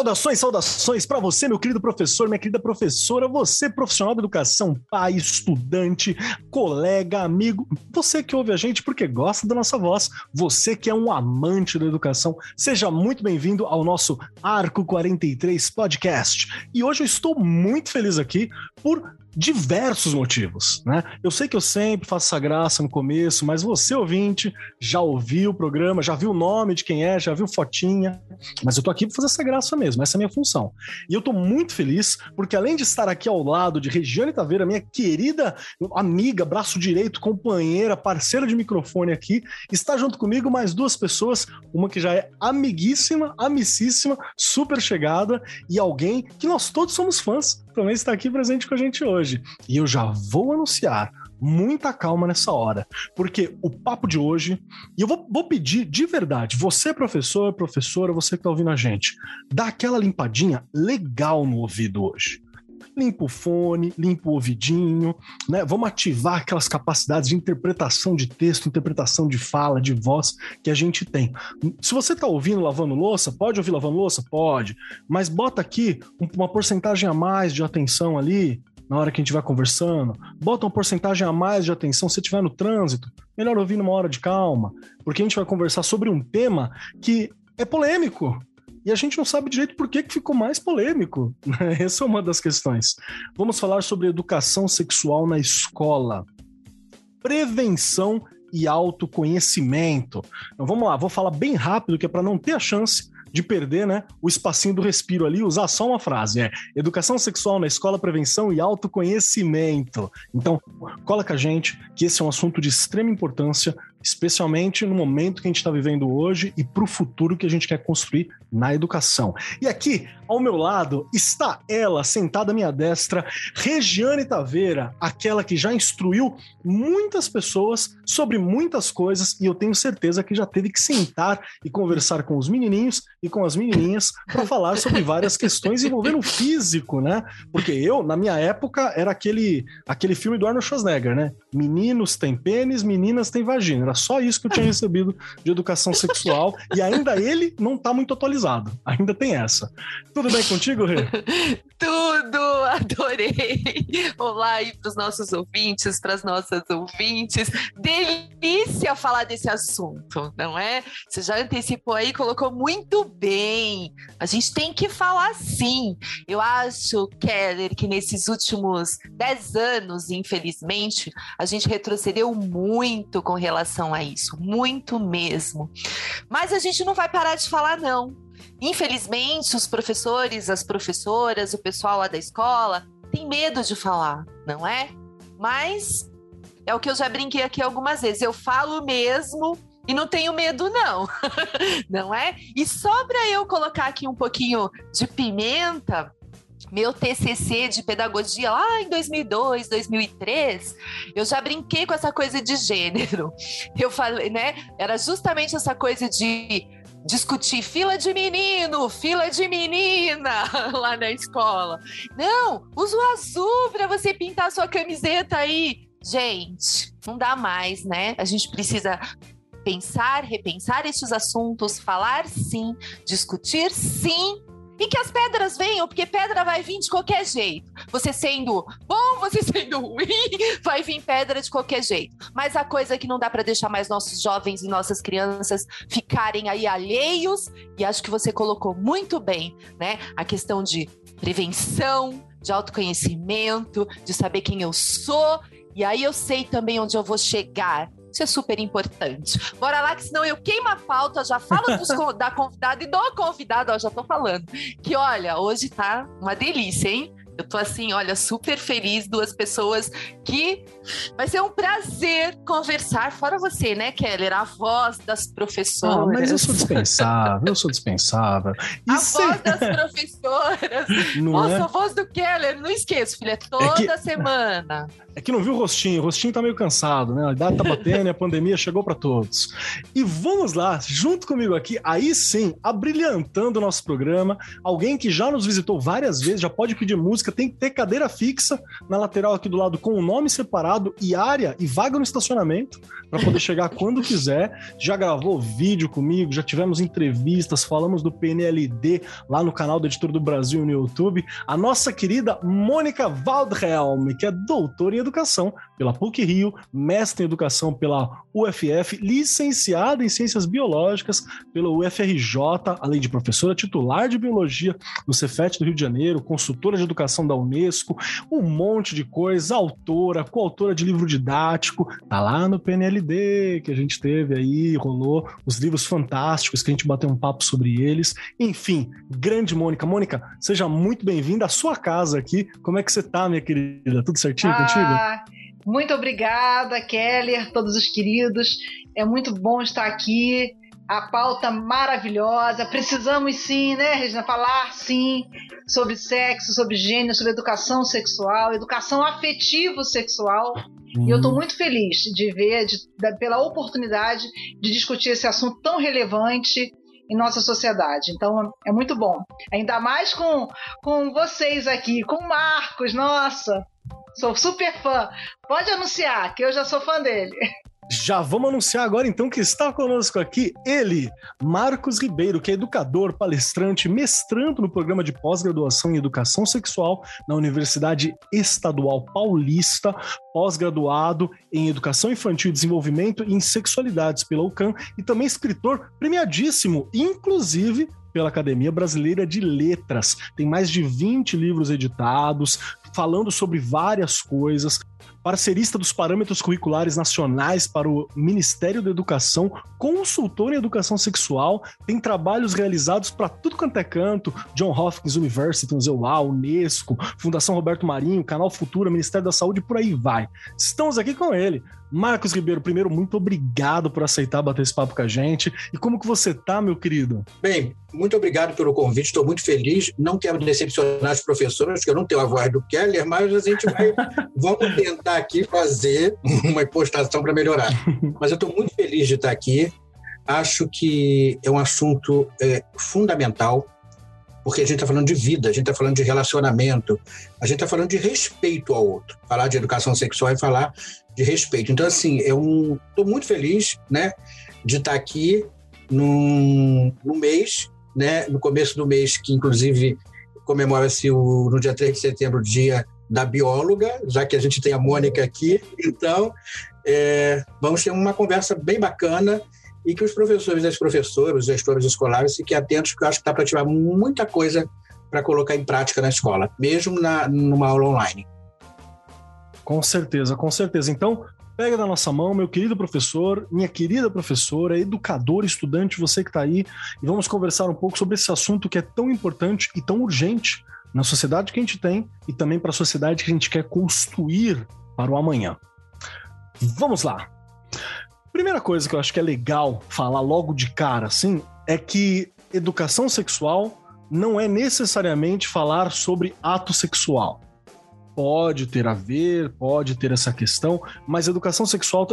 Saudações, saudações para você, meu querido professor, minha querida professora, você profissional da educação, pai, estudante, colega, amigo, você que ouve a gente porque gosta da nossa voz, você que é um amante da educação, seja muito bem-vindo ao nosso Arco 43 podcast. E hoje eu estou muito feliz aqui por diversos motivos, né? Eu sei que eu sempre faço essa graça no começo, mas você, ouvinte, já ouviu o programa, já viu o nome de quem é, já viu fotinha, mas eu tô aqui para fazer essa graça mesmo, essa é a minha função. E eu tô muito feliz, porque além de estar aqui ao lado de Regiane Taveira, minha querida amiga, braço direito, companheira, parceira de microfone aqui, está junto comigo mais duas pessoas, uma que já é amiguíssima, amicíssima, super chegada, e alguém que nós todos somos fãs, também está aqui presente com a gente hoje. E eu já vou anunciar muita calma nessa hora, porque o papo de hoje, e eu vou, vou pedir de verdade, você professor, professora, você que está ouvindo a gente, dá aquela limpadinha legal no ouvido hoje. Limpa o fone, limpa o ouvidinho, né? Vamos ativar aquelas capacidades de interpretação de texto, interpretação de fala, de voz que a gente tem. Se você está ouvindo lavando louça, pode ouvir lavando louça? Pode. Mas bota aqui uma porcentagem a mais de atenção ali, na hora que a gente vai conversando, bota uma porcentagem a mais de atenção se estiver no trânsito, melhor ouvir numa hora de calma, porque a gente vai conversar sobre um tema que é polêmico. E a gente não sabe direito por que, que ficou mais polêmico. Né? Essa é uma das questões. Vamos falar sobre educação sexual na escola. Prevenção e autoconhecimento. Então vamos lá, vou falar bem rápido, que é para não ter a chance de perder né, o espacinho do respiro ali, usar só uma frase. É educação sexual na escola, prevenção e autoconhecimento. Então, cola com a gente que esse é um assunto de extrema importância especialmente no momento que a gente está vivendo hoje e para o futuro que a gente quer construir na educação. E aqui, ao meu lado, está ela, sentada à minha destra, Regiane Taveira, aquela que já instruiu muitas pessoas sobre muitas coisas e eu tenho certeza que já teve que sentar e conversar com os menininhos e com as menininhas para falar sobre várias questões envolvendo o físico, né? Porque eu, na minha época, era aquele, aquele filme do Arnold Schwarzenegger, né? Meninos têm pênis, meninas têm vagina era só isso que eu tinha recebido de educação sexual. e ainda ele não tá muito atualizado. Ainda tem essa. Tudo bem contigo, Rê? Tudo! Adorei! Olá aí para os nossos ouvintes, para as nossas ouvintes. Delícia falar desse assunto, não é? Você já antecipou aí, colocou muito bem. A gente tem que falar sim. Eu acho, Keller, que nesses últimos dez anos, infelizmente, a gente retrocedeu muito com relação a isso, muito mesmo. Mas a gente não vai parar de falar, não. Infelizmente, os professores, as professoras, o pessoal lá da escola tem medo de falar, não é? Mas é o que eu já brinquei aqui algumas vezes. Eu falo mesmo e não tenho medo, não. não é? E só para eu colocar aqui um pouquinho de pimenta, meu TCC de pedagogia lá em 2002, 2003, eu já brinquei com essa coisa de gênero. Eu falei, né? Era justamente essa coisa de discutir fila de menino, fila de menina lá na escola. Não, usa o azul para você pintar sua camiseta aí. Gente, não dá mais, né? A gente precisa pensar, repensar esses assuntos, falar sim, discutir sim e que as pedras venham, porque pedra vai vir de qualquer jeito. Você sendo bom, você sendo ruim, vai vir pedra de qualquer jeito. Mas a coisa é que não dá para deixar mais nossos jovens e nossas crianças ficarem aí alheios, e acho que você colocou muito bem, né? A questão de prevenção, de autoconhecimento, de saber quem eu sou, e aí eu sei também onde eu vou chegar. Isso é super importante. Bora lá, que senão eu queimo a pauta, já falo da convidada e do convidado, ó, já tô falando. Que olha, hoje tá uma delícia, hein? Eu tô assim, olha, super feliz, duas pessoas que vai ser um prazer conversar, fora você, né, Keller? A voz das professoras. Ah, mas eu sou dispensável, eu sou dispensável. E a se... voz das professoras. Não Nossa, é? a voz do Keller, não esqueço, filha, é toda é que... semana. É que não viu o rostinho, o rostinho tá meio cansado, né? A idade tá batendo e a pandemia chegou para todos. E vamos lá, junto comigo aqui, aí sim, abrilhantando o nosso programa, alguém que já nos visitou várias vezes, já pode pedir música, tem que ter cadeira fixa na lateral aqui do lado com o nome separado e área e vaga no estacionamento para poder chegar quando quiser. Já gravou vídeo comigo, já tivemos entrevistas, falamos do PNLD lá no canal do Editor do Brasil no YouTube. A nossa querida Mônica Waldhelm, que é doutora em educação pela PUC Rio, mestre em educação pela UFF, licenciada em ciências biológicas pela UFRJ, além de professora titular de biologia no Cefet do Rio de Janeiro, consultora de educação da Unesco, um monte de coisa, autora, coautora de livro didático, tá lá no PNLD que a gente teve aí, rolou os livros fantásticos que a gente bateu um papo sobre eles. Enfim, grande Mônica. Mônica, seja muito bem-vinda à sua casa aqui. Como é que você tá, minha querida? Tudo certinho ah, contigo? Muito obrigada, Keller, todos os queridos. É muito bom estar aqui. A pauta maravilhosa. Precisamos sim, né, Regina? Falar sim sobre sexo, sobre gênero, sobre educação sexual, educação afetivo-sexual. Uhum. E eu estou muito feliz de ver, de, de, pela oportunidade de discutir esse assunto tão relevante em nossa sociedade. Então é muito bom. Ainda mais com, com vocês aqui, com o Marcos, nossa, Sou super fã. Pode anunciar, que eu já sou fã dele. Já vamos anunciar agora então que está conosco aqui ele, Marcos Ribeiro, que é educador, palestrante, mestrando no programa de pós-graduação em educação sexual na Universidade Estadual Paulista, pós-graduado em educação infantil e desenvolvimento em sexualidades pela UCAM e também escritor premiadíssimo, inclusive pela Academia Brasileira de Letras. Tem mais de 20 livros editados, falando sobre várias coisas. Parcerista dos parâmetros curriculares nacionais para o Ministério da Educação, consultor em educação sexual, tem trabalhos realizados para tudo quanto é canto: John Hopkins University, Museu UA, Unesco, Fundação Roberto Marinho, Canal Futura, Ministério da Saúde, por aí vai. Estamos aqui com ele, Marcos Ribeiro, primeiro, muito obrigado por aceitar bater esse papo com a gente. E como que você tá, meu querido? Bem, muito obrigado pelo convite, estou muito feliz. Não quero decepcionar os professores, que eu não tenho a voz do Keller, mas a gente vai vamos tentar aqui fazer uma postação para melhorar. Mas eu estou muito feliz de estar aqui. Acho que é um assunto é, fundamental porque a gente está falando de vida, a gente está falando de relacionamento, a gente está falando de respeito ao outro. Falar de educação sexual é falar de respeito. Então, assim, eu estou muito feliz né, de estar aqui num mês, né, no começo do mês, que inclusive comemora-se no dia 3 de setembro, dia da bióloga, já que a gente tem a Mônica aqui. Então, é, vamos ter uma conversa bem bacana e que os professores e as professoras, os gestores escolares fiquem atentos, porque eu acho que está para tirar muita coisa para colocar em prática na escola, mesmo na, numa aula online. Com certeza, com certeza. Então, pega na nossa mão, meu querido professor, minha querida professora, educador, estudante, você que está aí, e vamos conversar um pouco sobre esse assunto que é tão importante e tão urgente na sociedade que a gente tem e também para a sociedade que a gente quer construir para o amanhã. Vamos lá! Primeira coisa que eu acho que é legal falar logo de cara, assim, é que educação sexual não é necessariamente falar sobre ato sexual. Pode ter a ver, pode ter essa questão, mas educação sexual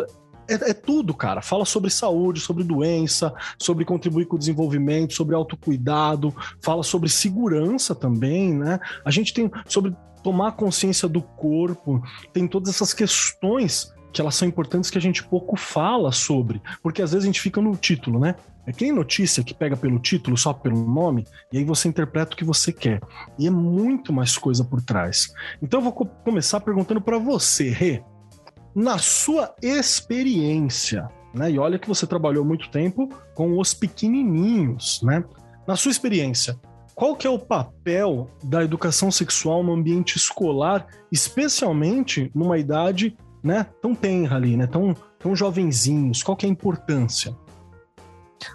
é, é, tudo, cara. Fala sobre saúde, sobre doença, sobre contribuir com o desenvolvimento, sobre autocuidado, fala sobre segurança também, né? A gente tem sobre tomar consciência do corpo, tem todas essas questões que elas são importantes que a gente pouco fala sobre, porque às vezes a gente fica no título, né? É que nem notícia que pega pelo título, só pelo nome, e aí você interpreta o que você quer. E é muito mais coisa por trás. Então eu vou começar perguntando para você, Rê, na sua experiência, né? E olha que você trabalhou muito tempo com os pequenininhos, né? Na sua experiência, qual que é o papel da educação sexual no ambiente escolar, especialmente numa idade né, tão tenra ali, né, tão, tão jovenzinhos? Qual que é a importância?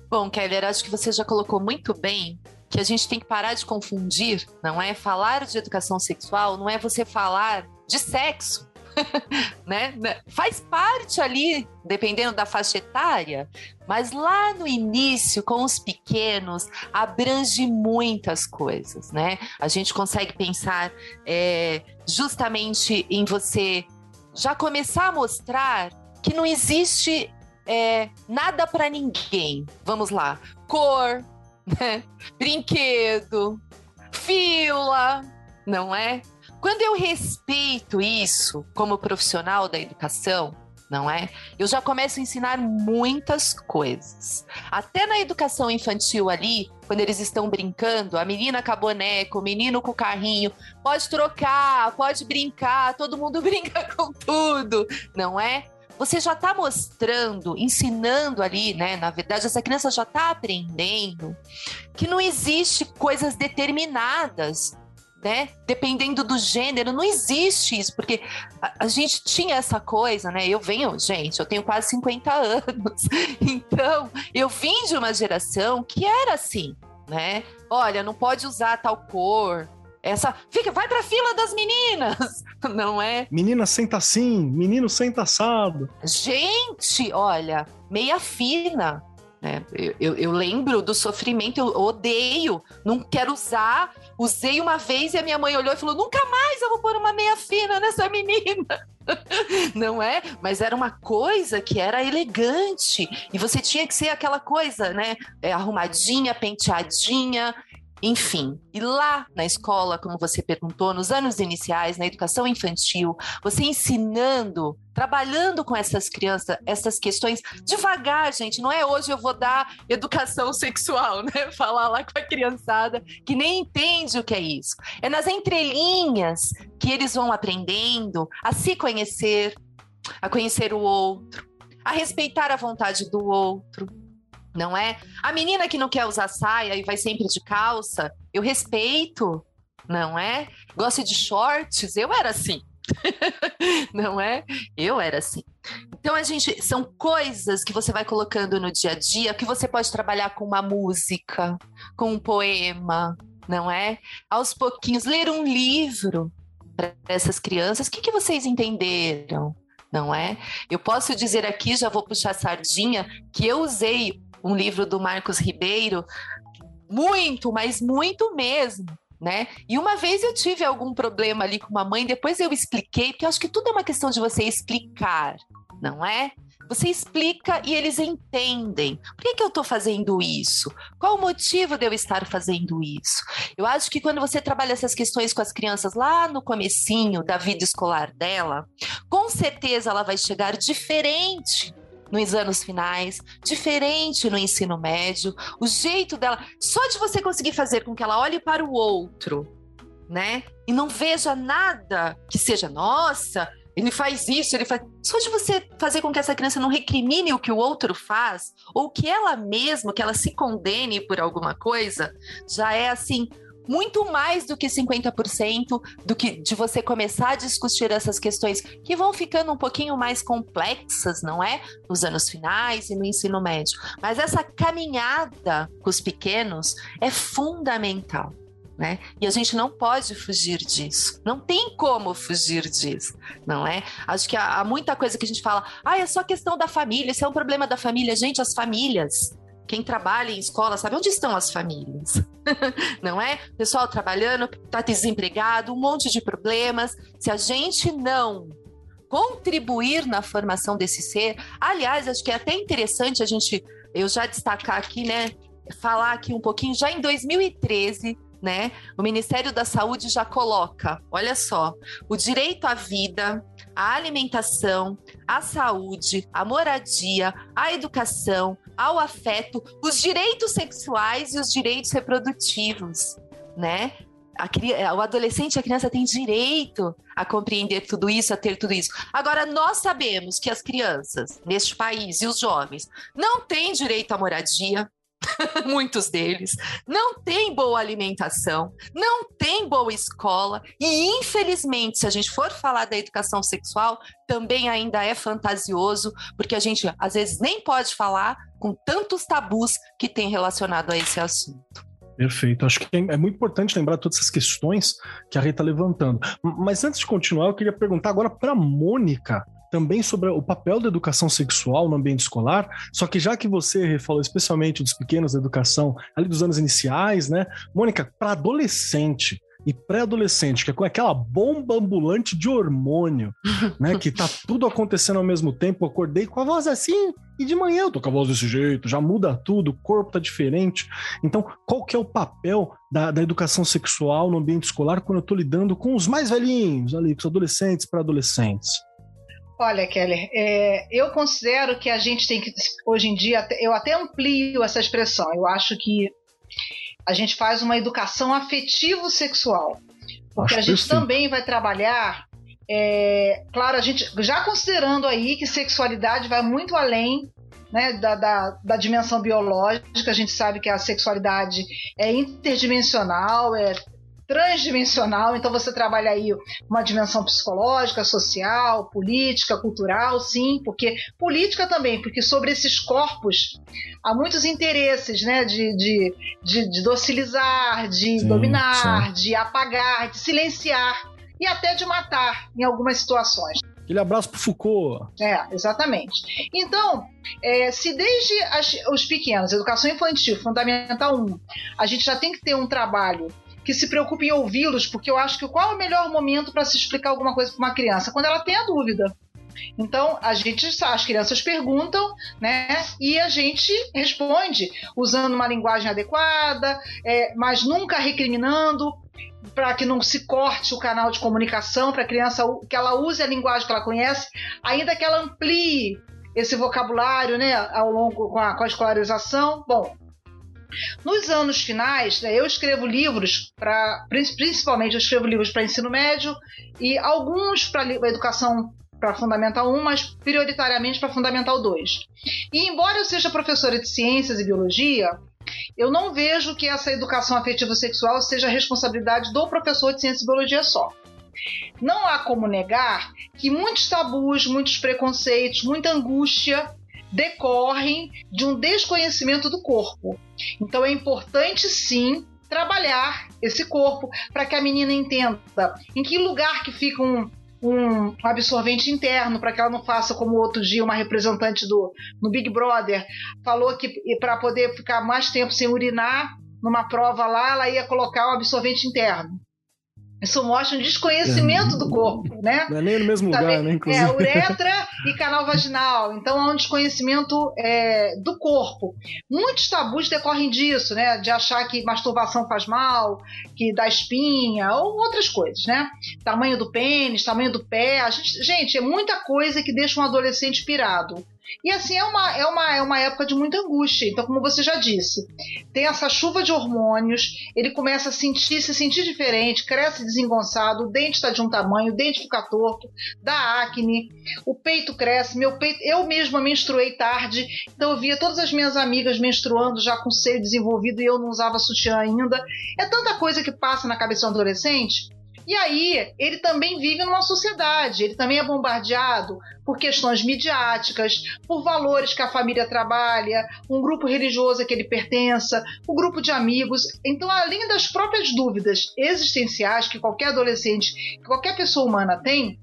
Bom, Keller, acho que você já colocou muito bem que a gente tem que parar de confundir, não é? Falar de educação sexual não é você falar de sexo. né? Faz parte ali, dependendo da faixa etária, mas lá no início, com os pequenos, abrange muitas coisas, né? A gente consegue pensar é, justamente em você já começar a mostrar que não existe é, nada para ninguém. Vamos lá, cor, né? brinquedo, fila, não é? Quando eu respeito isso como profissional da educação, não é? Eu já começo a ensinar muitas coisas. Até na educação infantil ali, quando eles estão brincando, a menina com a boneca, o menino com o carrinho, pode trocar, pode brincar, todo mundo brinca com tudo, não é? Você já está mostrando, ensinando ali, né? Na verdade, essa criança já está aprendendo que não existe coisas determinadas né? Dependendo do gênero, não existe isso, porque a, a, gente tinha essa coisa, né? Eu venho, gente, eu tenho quase 50 anos, então eu vim de uma geração que era assim, né? Olha, não pode usar tal cor. Essa, fica, vai pra fila das meninas, não é? Menina senta assim, menino senta assado. Gente, olha, meia fina, né? Eu, eu, eu, lembro do sofrimento, eu odeio, não quero usar. Usei uma vez e a minha mãe olhou e falou: nunca mais eu vou pôr uma meia fina nessa menina. Não é? Mas era uma coisa que era elegante. E você tinha que ser aquela coisa, né? É, arrumadinha, penteadinha. Enfim, e lá na escola, como você perguntou, nos anos iniciais, na educação infantil, você ensinando, trabalhando com essas crianças, essas questões, devagar, gente, não é hoje eu vou dar educação sexual, né? Falar lá com a criançada que nem entende o que é isso. É nas entrelinhas que eles vão aprendendo a se conhecer, a conhecer o outro, a respeitar a vontade do outro, não é? A menina que não quer usar saia e vai sempre de calça, eu respeito, não é? Gosta de shorts, eu era assim. não é? Eu era assim. Então a gente são coisas que você vai colocando no dia a dia que você pode trabalhar com uma música, com um poema, não é? Aos pouquinhos ler um livro para essas crianças. O que, que vocês entenderam? Não é? Eu posso dizer aqui, já vou puxar sardinha, que eu usei um livro do Marcos Ribeiro, muito, mas muito mesmo. Né? E uma vez eu tive algum problema ali com uma mãe, depois eu expliquei, porque eu acho que tudo é uma questão de você explicar, não é? Você explica e eles entendem. Por que, que eu estou fazendo isso? Qual o motivo de eu estar fazendo isso? Eu acho que quando você trabalha essas questões com as crianças lá no comecinho da vida escolar dela, com certeza ela vai chegar diferente nos anos finais, diferente no ensino médio, o jeito dela, só de você conseguir fazer com que ela olhe para o outro, né? E não veja nada que seja, nossa, ele faz isso, ele faz. Só de você fazer com que essa criança não recrimine o que o outro faz, ou que ela mesma, que ela se condene por alguma coisa, já é assim muito mais do que 50% do que de você começar a discutir essas questões que vão ficando um pouquinho mais complexas, não é? Nos anos finais e no ensino médio. Mas essa caminhada com os pequenos é fundamental. Né? E a gente não pode fugir disso. Não tem como fugir disso, não é? Acho que há, muita coisa que a gente fala, ah, é só questão da família, isso é um problema da família. Gente, as famílias quem trabalha em escola sabe onde estão as famílias, não é? Pessoal trabalhando, está desempregado, um monte de problemas. Se a gente não contribuir na formação desse ser, aliás, acho que é até interessante a gente, eu já destacar aqui, né? Falar aqui um pouquinho, já em 2013, né? O Ministério da Saúde já coloca, olha só, o direito à vida, à alimentação, à saúde, à moradia, à educação, ao afeto, os direitos sexuais e os direitos reprodutivos, né? A, o adolescente, a criança tem direito a compreender tudo isso, a ter tudo isso. Agora, nós sabemos que as crianças neste país e os jovens não têm direito à moradia, muitos deles, não têm boa alimentação, não têm boa escola e, infelizmente, se a gente for falar da educação sexual, também ainda é fantasioso, porque a gente às vezes nem pode falar com tantos tabus que tem relacionado a esse assunto. Perfeito. Acho que é muito importante lembrar todas essas questões que a Rei está levantando. Mas antes de continuar, eu queria perguntar agora para Mônica também sobre o papel da educação sexual no ambiente escolar, só que já que você falou especialmente dos pequenos da educação ali dos anos iniciais, né? Mônica, para adolescente, e pré-adolescente, que é com aquela bomba ambulante de hormônio, né? Que tá tudo acontecendo ao mesmo tempo. Eu acordei com a voz assim, e de manhã eu tô com a voz desse jeito, já muda tudo, o corpo tá diferente. Então, qual que é o papel da, da educação sexual no ambiente escolar quando eu tô lidando com os mais velhinhos ali, com os adolescentes para adolescentes? Olha, Keller, é, eu considero que a gente tem que, hoje em dia, eu até amplio essa expressão. Eu acho que a gente faz uma educação afetivo-sexual. Porque Acho a gente também vai trabalhar. É, claro, a gente já considerando aí que sexualidade vai muito além né, da, da, da, dimensão biológica, a gente sabe que a sexualidade é interdimensional, é transdimensional, então você trabalha aí uma dimensão psicológica, social, política, cultural, sim, porque política também, porque sobre esses corpos há muitos interesses, né, de, de, de, de docilizar, de sim, dominar, sim. de apagar, de silenciar e até de matar em algumas situações. Aquele abraço pro Foucault. É, exatamente. Então, é, se desde as, os pequenos, educação infantil, fundamental 1, a gente já tem que ter um trabalho que se preocupe em ouvi-los, porque eu acho que qual é o melhor momento para se explicar alguma coisa para uma criança? Quando ela tem a dúvida. Então, a gente, as crianças perguntam, né? E a gente responde usando uma linguagem adequada, é, mas nunca recriminando, para que não se corte o canal de comunicação, para a criança que ela use a linguagem que ela conhece, ainda que ela amplie esse vocabulário, né, ao longo com a, com a escolarização. Bom, nos anos finais, né, eu escrevo livros para, principalmente eu escrevo livros para ensino médio e alguns para educação para Fundamental 1, mas prioritariamente para Fundamental 2. E embora eu seja professora de ciências e biologia, eu não vejo que essa educação afetiva sexual seja responsabilidade do professor de ciências e biologia só. Não há como negar que muitos tabus, muitos preconceitos, muita angústia decorrem de um desconhecimento do corpo. Então é importante sim trabalhar esse corpo para que a menina entenda em que lugar que fica um, um absorvente interno para que ela não faça como outro dia uma representante do no Big Brother falou que para poder ficar mais tempo sem urinar numa prova lá ela ia colocar um absorvente interno. Isso mostra um desconhecimento do corpo, né? Não é nem no mesmo tá lugar, né? Inclusive. É, uretra e canal vaginal. Então há um desconhecimento é, do corpo. Muitos tabus decorrem disso, né? De achar que masturbação faz mal, que dá espinha, ou outras coisas, né? Tamanho do pênis, tamanho do pé. Gente, gente, é muita coisa que deixa um adolescente pirado. E assim é uma, é, uma, é uma época de muita angústia. Então, como você já disse, tem essa chuva de hormônios, ele começa a sentir, se sentir diferente, cresce desengonçado, o dente está de um tamanho, o dente fica torto, dá acne, o peito cresce, meu peito, eu mesma menstruei tarde, então eu via todas as minhas amigas menstruando já com seio desenvolvido e eu não usava sutiã ainda. É tanta coisa que passa na cabeça do adolescente e aí, ele também vive numa sociedade, ele também é bombardeado por questões midiáticas, por valores que a família trabalha, um grupo religioso a que ele pertença, um grupo de amigos. Então, além das próprias dúvidas existenciais que qualquer adolescente, que qualquer pessoa humana tem,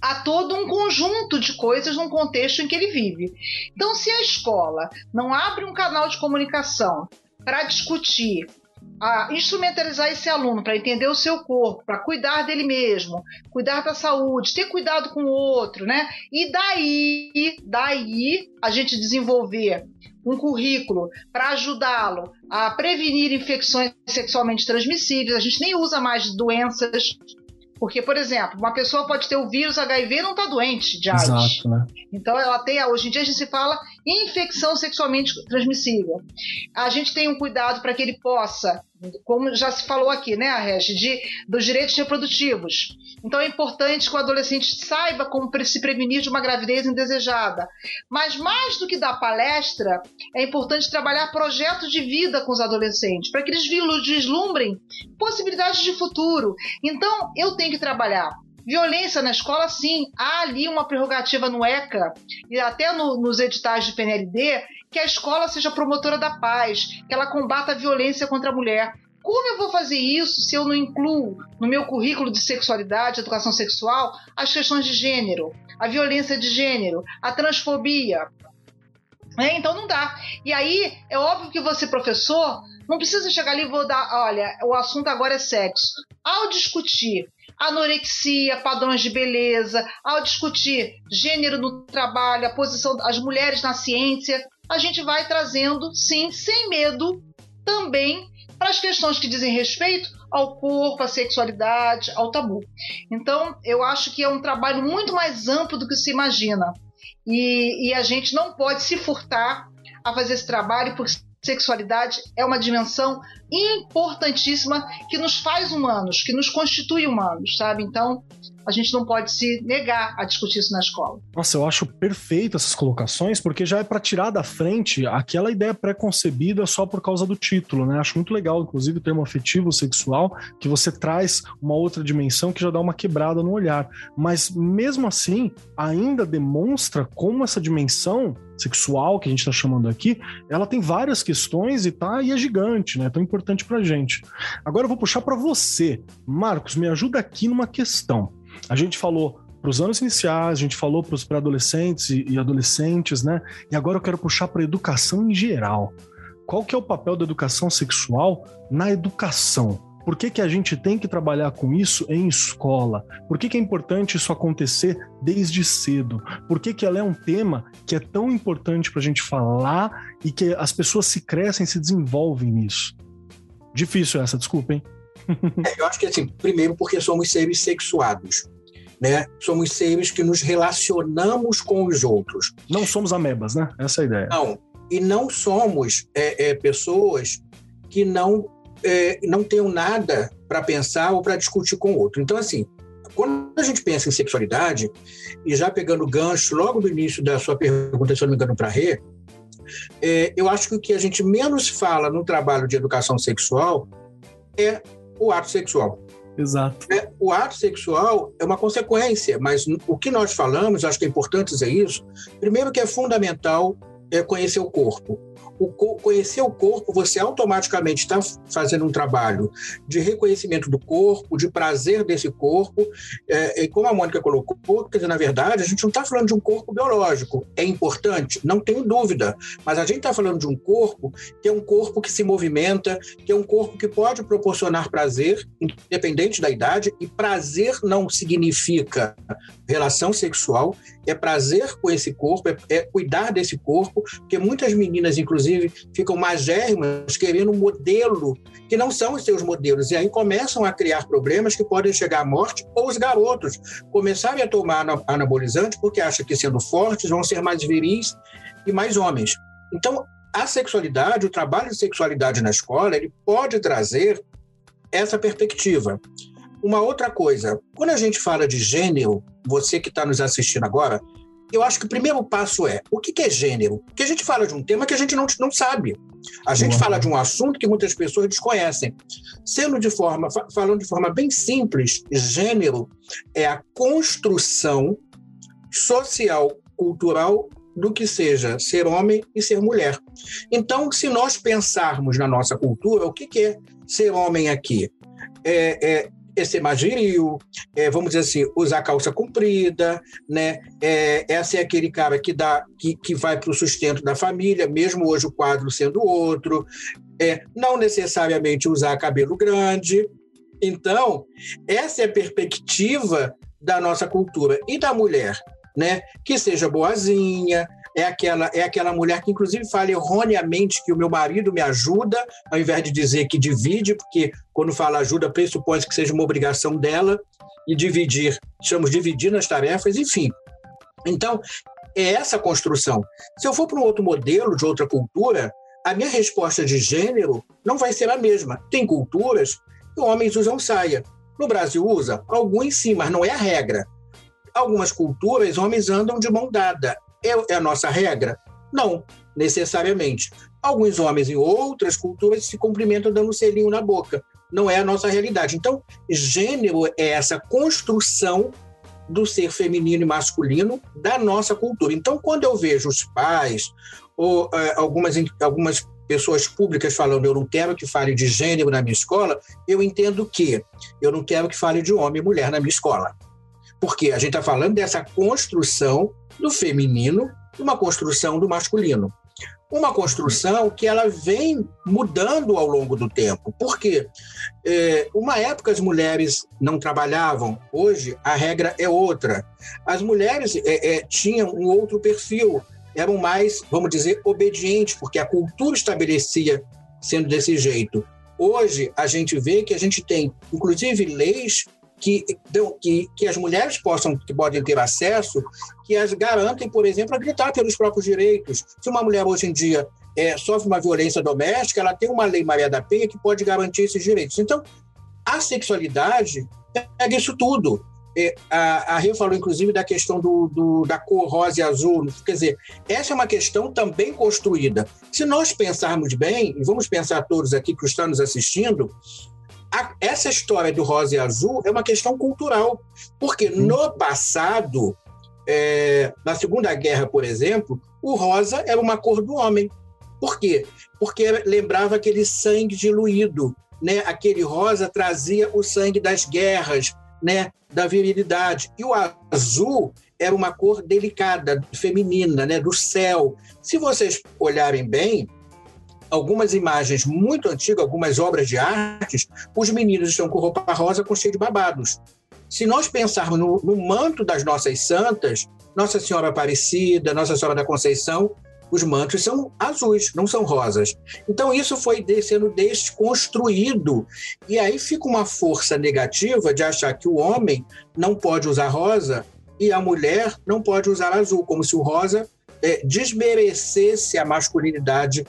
há todo um conjunto de coisas num contexto em que ele vive. Então, se a escola não abre um canal de comunicação para discutir a instrumentalizar esse aluno para entender o seu corpo, para cuidar dele mesmo, cuidar da saúde, ter cuidado com o outro, né? E daí, daí a gente desenvolver um currículo para ajudá-lo a prevenir infecções sexualmente transmissíveis. A gente nem usa mais doenças porque, por exemplo, uma pessoa pode ter o vírus HIV e não está doente de AIDS. Exato, né? Então, ela tem, hoje em dia a gente se fala infecção sexualmente transmissível. A gente tem um cuidado para que ele possa como já se falou aqui, né, Regi, de, dos direitos reprodutivos. Então é importante que o adolescente saiba como se prevenir de uma gravidez indesejada. Mas mais do que dar palestra, é importante trabalhar projetos de vida com os adolescentes, para que eles vislumbrem possibilidades de futuro. Então eu tenho que trabalhar Violência na escola, sim. Há ali uma prerrogativa no ECA e até no, nos editais de PNLD que a escola seja promotora da paz, que ela combata a violência contra a mulher. Como eu vou fazer isso se eu não incluo no meu currículo de sexualidade, educação sexual, as questões de gênero, a violência de gênero, a transfobia? É, então não dá. E aí é óbvio que você, professor, não precisa chegar ali e vou dar, olha, o assunto agora é sexo. Ao discutir anorexia, padrões de beleza, ao discutir gênero no trabalho, a posição das mulheres na ciência, a gente vai trazendo, sim, sem medo, também para as questões que dizem respeito ao corpo, à sexualidade, ao tabu. Então, eu acho que é um trabalho muito mais amplo do que se imagina. E, e a gente não pode se furtar a fazer esse trabalho, porque sexualidade é uma dimensão importantíssima que nos faz humanos, que nos constitui humanos, sabe? Então, a gente não pode se negar a discutir isso na escola. Nossa, eu acho perfeito essas colocações, porque já é para tirar da frente aquela ideia pré-concebida só por causa do título, né? Acho muito legal, inclusive, o termo afetivo sexual, que você traz uma outra dimensão que já dá uma quebrada no olhar. Mas mesmo assim, ainda demonstra como essa dimensão sexual que a gente está chamando aqui, ela tem várias questões e tá e é gigante, né? Tão importante para gente. Agora eu vou puxar para você, Marcos, me ajuda aqui numa questão. A gente falou para os anos iniciais, a gente falou para os pré-adolescentes e adolescentes, né? E agora eu quero puxar para a educação em geral. Qual que é o papel da educação sexual na educação? Por que, que a gente tem que trabalhar com isso em escola? Por que, que é importante isso acontecer desde cedo? Por que, que ela é um tema que é tão importante para a gente falar e que as pessoas se crescem, se desenvolvem nisso? Difícil essa, desculpa, hein? É, eu acho que assim, primeiro porque somos seres sexuados. Né? Somos seres que nos relacionamos com os outros. Não somos amebas, né? Essa é a ideia. Não. E não somos é, é, pessoas que não, é, não tenham nada para pensar ou para discutir com o outro. Então, assim, quando a gente pensa em sexualidade, e já pegando gancho logo no início da sua pergunta, se eu não me engano, para Rê, é, eu acho que o que a gente menos fala no trabalho de educação sexual é o ato sexual. Exato. É, o ato sexual é uma consequência, mas o que nós falamos, acho que é importante dizer isso, primeiro que é fundamental é conhecer o corpo o conhecer o corpo, você automaticamente está fazendo um trabalho de reconhecimento do corpo, de prazer desse corpo. É, e como a Mônica colocou, quer dizer, na verdade, a gente não está falando de um corpo biológico. É importante, não tenho dúvida, mas a gente está falando de um corpo que é um corpo que se movimenta, que é um corpo que pode proporcionar prazer, independente da idade, e prazer não significa relação sexual, é prazer com esse corpo, é, é cuidar desse corpo, porque muitas meninas, inclusive, inclusive, ficam magérrimas querendo um modelo que não são os seus modelos. E aí começam a criar problemas que podem chegar à morte, ou os garotos começarem a tomar anabolizante porque acham que, sendo fortes, vão ser mais viris e mais homens. Então, a sexualidade, o trabalho de sexualidade na escola, ele pode trazer essa perspectiva. Uma outra coisa, quando a gente fala de gênero, você que está nos assistindo agora, eu acho que o primeiro passo é o que é gênero? Porque a gente fala de um tema que a gente não, não sabe. A gente fala de um assunto que muitas pessoas desconhecem. Sendo de forma, falando de forma bem simples, gênero é a construção social, cultural do que seja ser homem e ser mulher. Então, se nós pensarmos na nossa cultura, o que é ser homem aqui? É, é é ser mais viril, é, vamos dizer assim, usar calça comprida, né? É, essa é aquele cara que dá, que, que vai para o sustento da família, mesmo hoje o quadro sendo outro, é, não necessariamente usar cabelo grande. Então, essa é a perspectiva da nossa cultura e da mulher, né? Que seja boazinha, é aquela, é aquela mulher que, inclusive, fala erroneamente que o meu marido me ajuda, ao invés de dizer que divide, porque quando fala ajuda, pressupõe que seja uma obrigação dela, e dividir, chamamos dividir nas tarefas, enfim. Então, é essa construção. Se eu for para um outro modelo, de outra cultura, a minha resposta de gênero não vai ser a mesma. Tem culturas que homens usam saia. No Brasil usa? Alguns sim, mas não é a regra. Algumas culturas, homens andam de mão dada. É, é a nossa regra? Não, necessariamente. Alguns homens em outras culturas se cumprimentam dando um selinho na boca. não é a nossa realidade. Então, gênero é essa construção do ser feminino e masculino da nossa cultura. Então, quando eu vejo os pais ou uh, algumas, algumas pessoas públicas falando eu não quero que fale de gênero na minha escola, eu entendo que eu não quero que fale de homem e mulher na minha escola. Porque a gente está falando dessa construção do feminino uma construção do masculino. Uma construção que ela vem mudando ao longo do tempo. Porque é, uma época as mulheres não trabalhavam, hoje a regra é outra. As mulheres é, é, tinham um outro perfil, eram mais, vamos dizer, obedientes, porque a cultura estabelecia sendo desse jeito. Hoje a gente vê que a gente tem, inclusive, leis que, que, que as mulheres possam que podem ter acesso, que as garantem, por exemplo, a gritar pelos próprios direitos. Se uma mulher hoje em dia é, sofre uma violência doméstica, ela tem uma lei Maria da Penha que pode garantir esses direitos. Então, a sexualidade pega isso tudo. É, a, a Rio falou, inclusive, da questão do, do, da cor rosa e azul. Quer dizer, essa é uma questão também construída. Se nós pensarmos bem, e vamos pensar todos aqui que estão nos assistindo, a, essa história do rosa e azul é uma questão cultural. Porque hum. no passado, é, na Segunda Guerra, por exemplo, o rosa era uma cor do homem. Por quê? Porque lembrava aquele sangue diluído. Né? Aquele rosa trazia o sangue das guerras, né? da virilidade. E o azul era uma cor delicada, feminina, né? do céu. Se vocês olharem bem, algumas imagens muito antigas, algumas obras de artes, os meninos estão com roupa rosa com cheio de babados. Se nós pensarmos no, no manto das nossas santas, Nossa Senhora Aparecida, Nossa Senhora da Conceição, os mantos são azuis, não são rosas. Então isso foi sendo desconstruído. E aí fica uma força negativa de achar que o homem não pode usar rosa e a mulher não pode usar azul, como se o rosa é, desmerecesse a masculinidade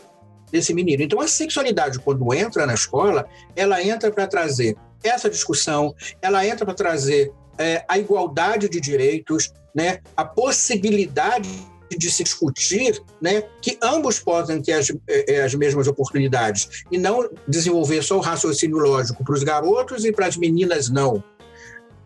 desse menino. Então, a sexualidade, quando entra na escola, ela entra para trazer essa discussão, ela entra para trazer é, a igualdade de direitos, né, a possibilidade de se discutir né, que ambos possam ter as, é, é, as mesmas oportunidades e não desenvolver só o raciocínio lógico para os garotos e para as meninas não.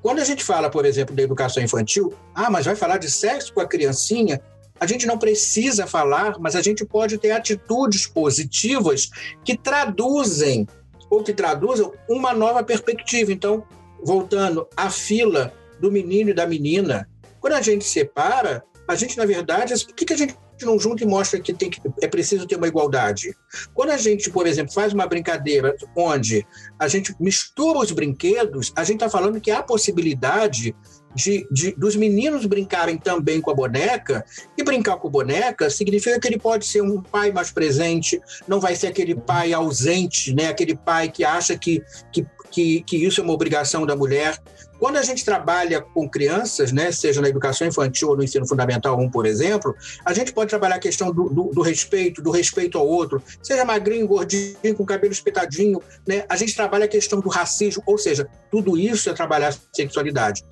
Quando a gente fala, por exemplo, da educação infantil, ah, mas vai falar de sexo com a criancinha? A gente não precisa falar, mas a gente pode ter atitudes positivas que traduzem ou que traduzam uma nova perspectiva. Então, voltando à fila do menino e da menina, quando a gente separa, a gente, na verdade, por que, que a gente não junta e mostra que, tem que é preciso ter uma igualdade? Quando a gente, por exemplo, faz uma brincadeira onde a gente mistura os brinquedos, a gente está falando que há possibilidade de, de, dos meninos brincarem também com a boneca, e brincar com a boneca significa que ele pode ser um pai mais presente, não vai ser aquele pai ausente, né? aquele pai que acha que, que, que, que isso é uma obrigação da mulher. Quando a gente trabalha com crianças, né, seja na educação infantil ou no ensino fundamental 1, por exemplo, a gente pode trabalhar a questão do, do, do respeito, do respeito ao outro, seja magrinho, gordinho, com cabelo espetadinho, né? A gente trabalha a questão do racismo, ou seja, tudo isso é trabalhar sexualidade.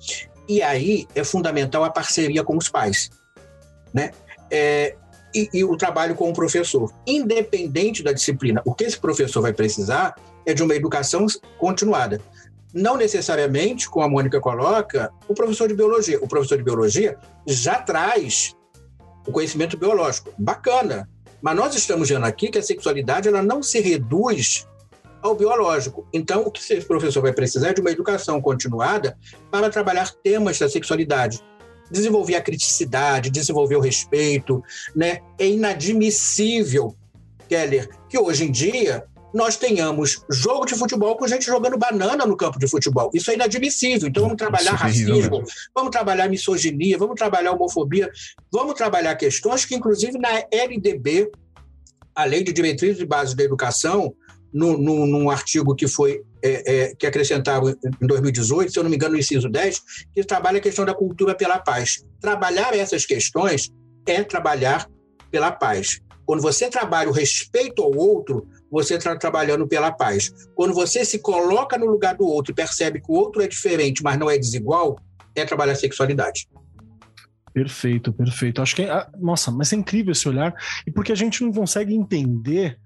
E aí é fundamental a parceria com os pais, né? É, e, e, o trabalho com o professor. Independente da disciplina, o que esse professor vai precisar é de uma educação continuada. Não necessariamente, como a Mônica coloca, o professor de biologia. O professor de biologia já traz o conhecimento biológico. Bacana. Mas nós estamos vendo aqui que a sexualidade ela não se reduz ao biológico. Então, o que esse professor vai precisar é de uma educação continuada para trabalhar temas da sexualidade. Desenvolver a criticidade, desenvolver o respeito. Né? É inadmissível, Keller, que hoje em dia nós tenhamos jogo de futebol com gente jogando banana no campo de futebol. Isso é inadmissível. Então vamos trabalhar racismo, vamos trabalhar misoginia, vamos trabalhar homofobia, vamos trabalhar questões que, inclusive, na LDB, a Lei de Diretrizes de Base da Educação, no, no, num artigo que foi é, é, que acrescentaram em 2018, se eu não me engano, no inciso 10, que trabalha a questão da cultura pela paz. Trabalhar essas questões é trabalhar pela paz. Quando você trabalha o respeito ao outro, você está trabalhando pela paz. Quando você se coloca no lugar do outro e percebe que o outro é diferente, mas não é desigual, é trabalhar a sexualidade. Perfeito, perfeito. Acho que, é, nossa, mas é incrível esse olhar. E porque a gente não consegue entender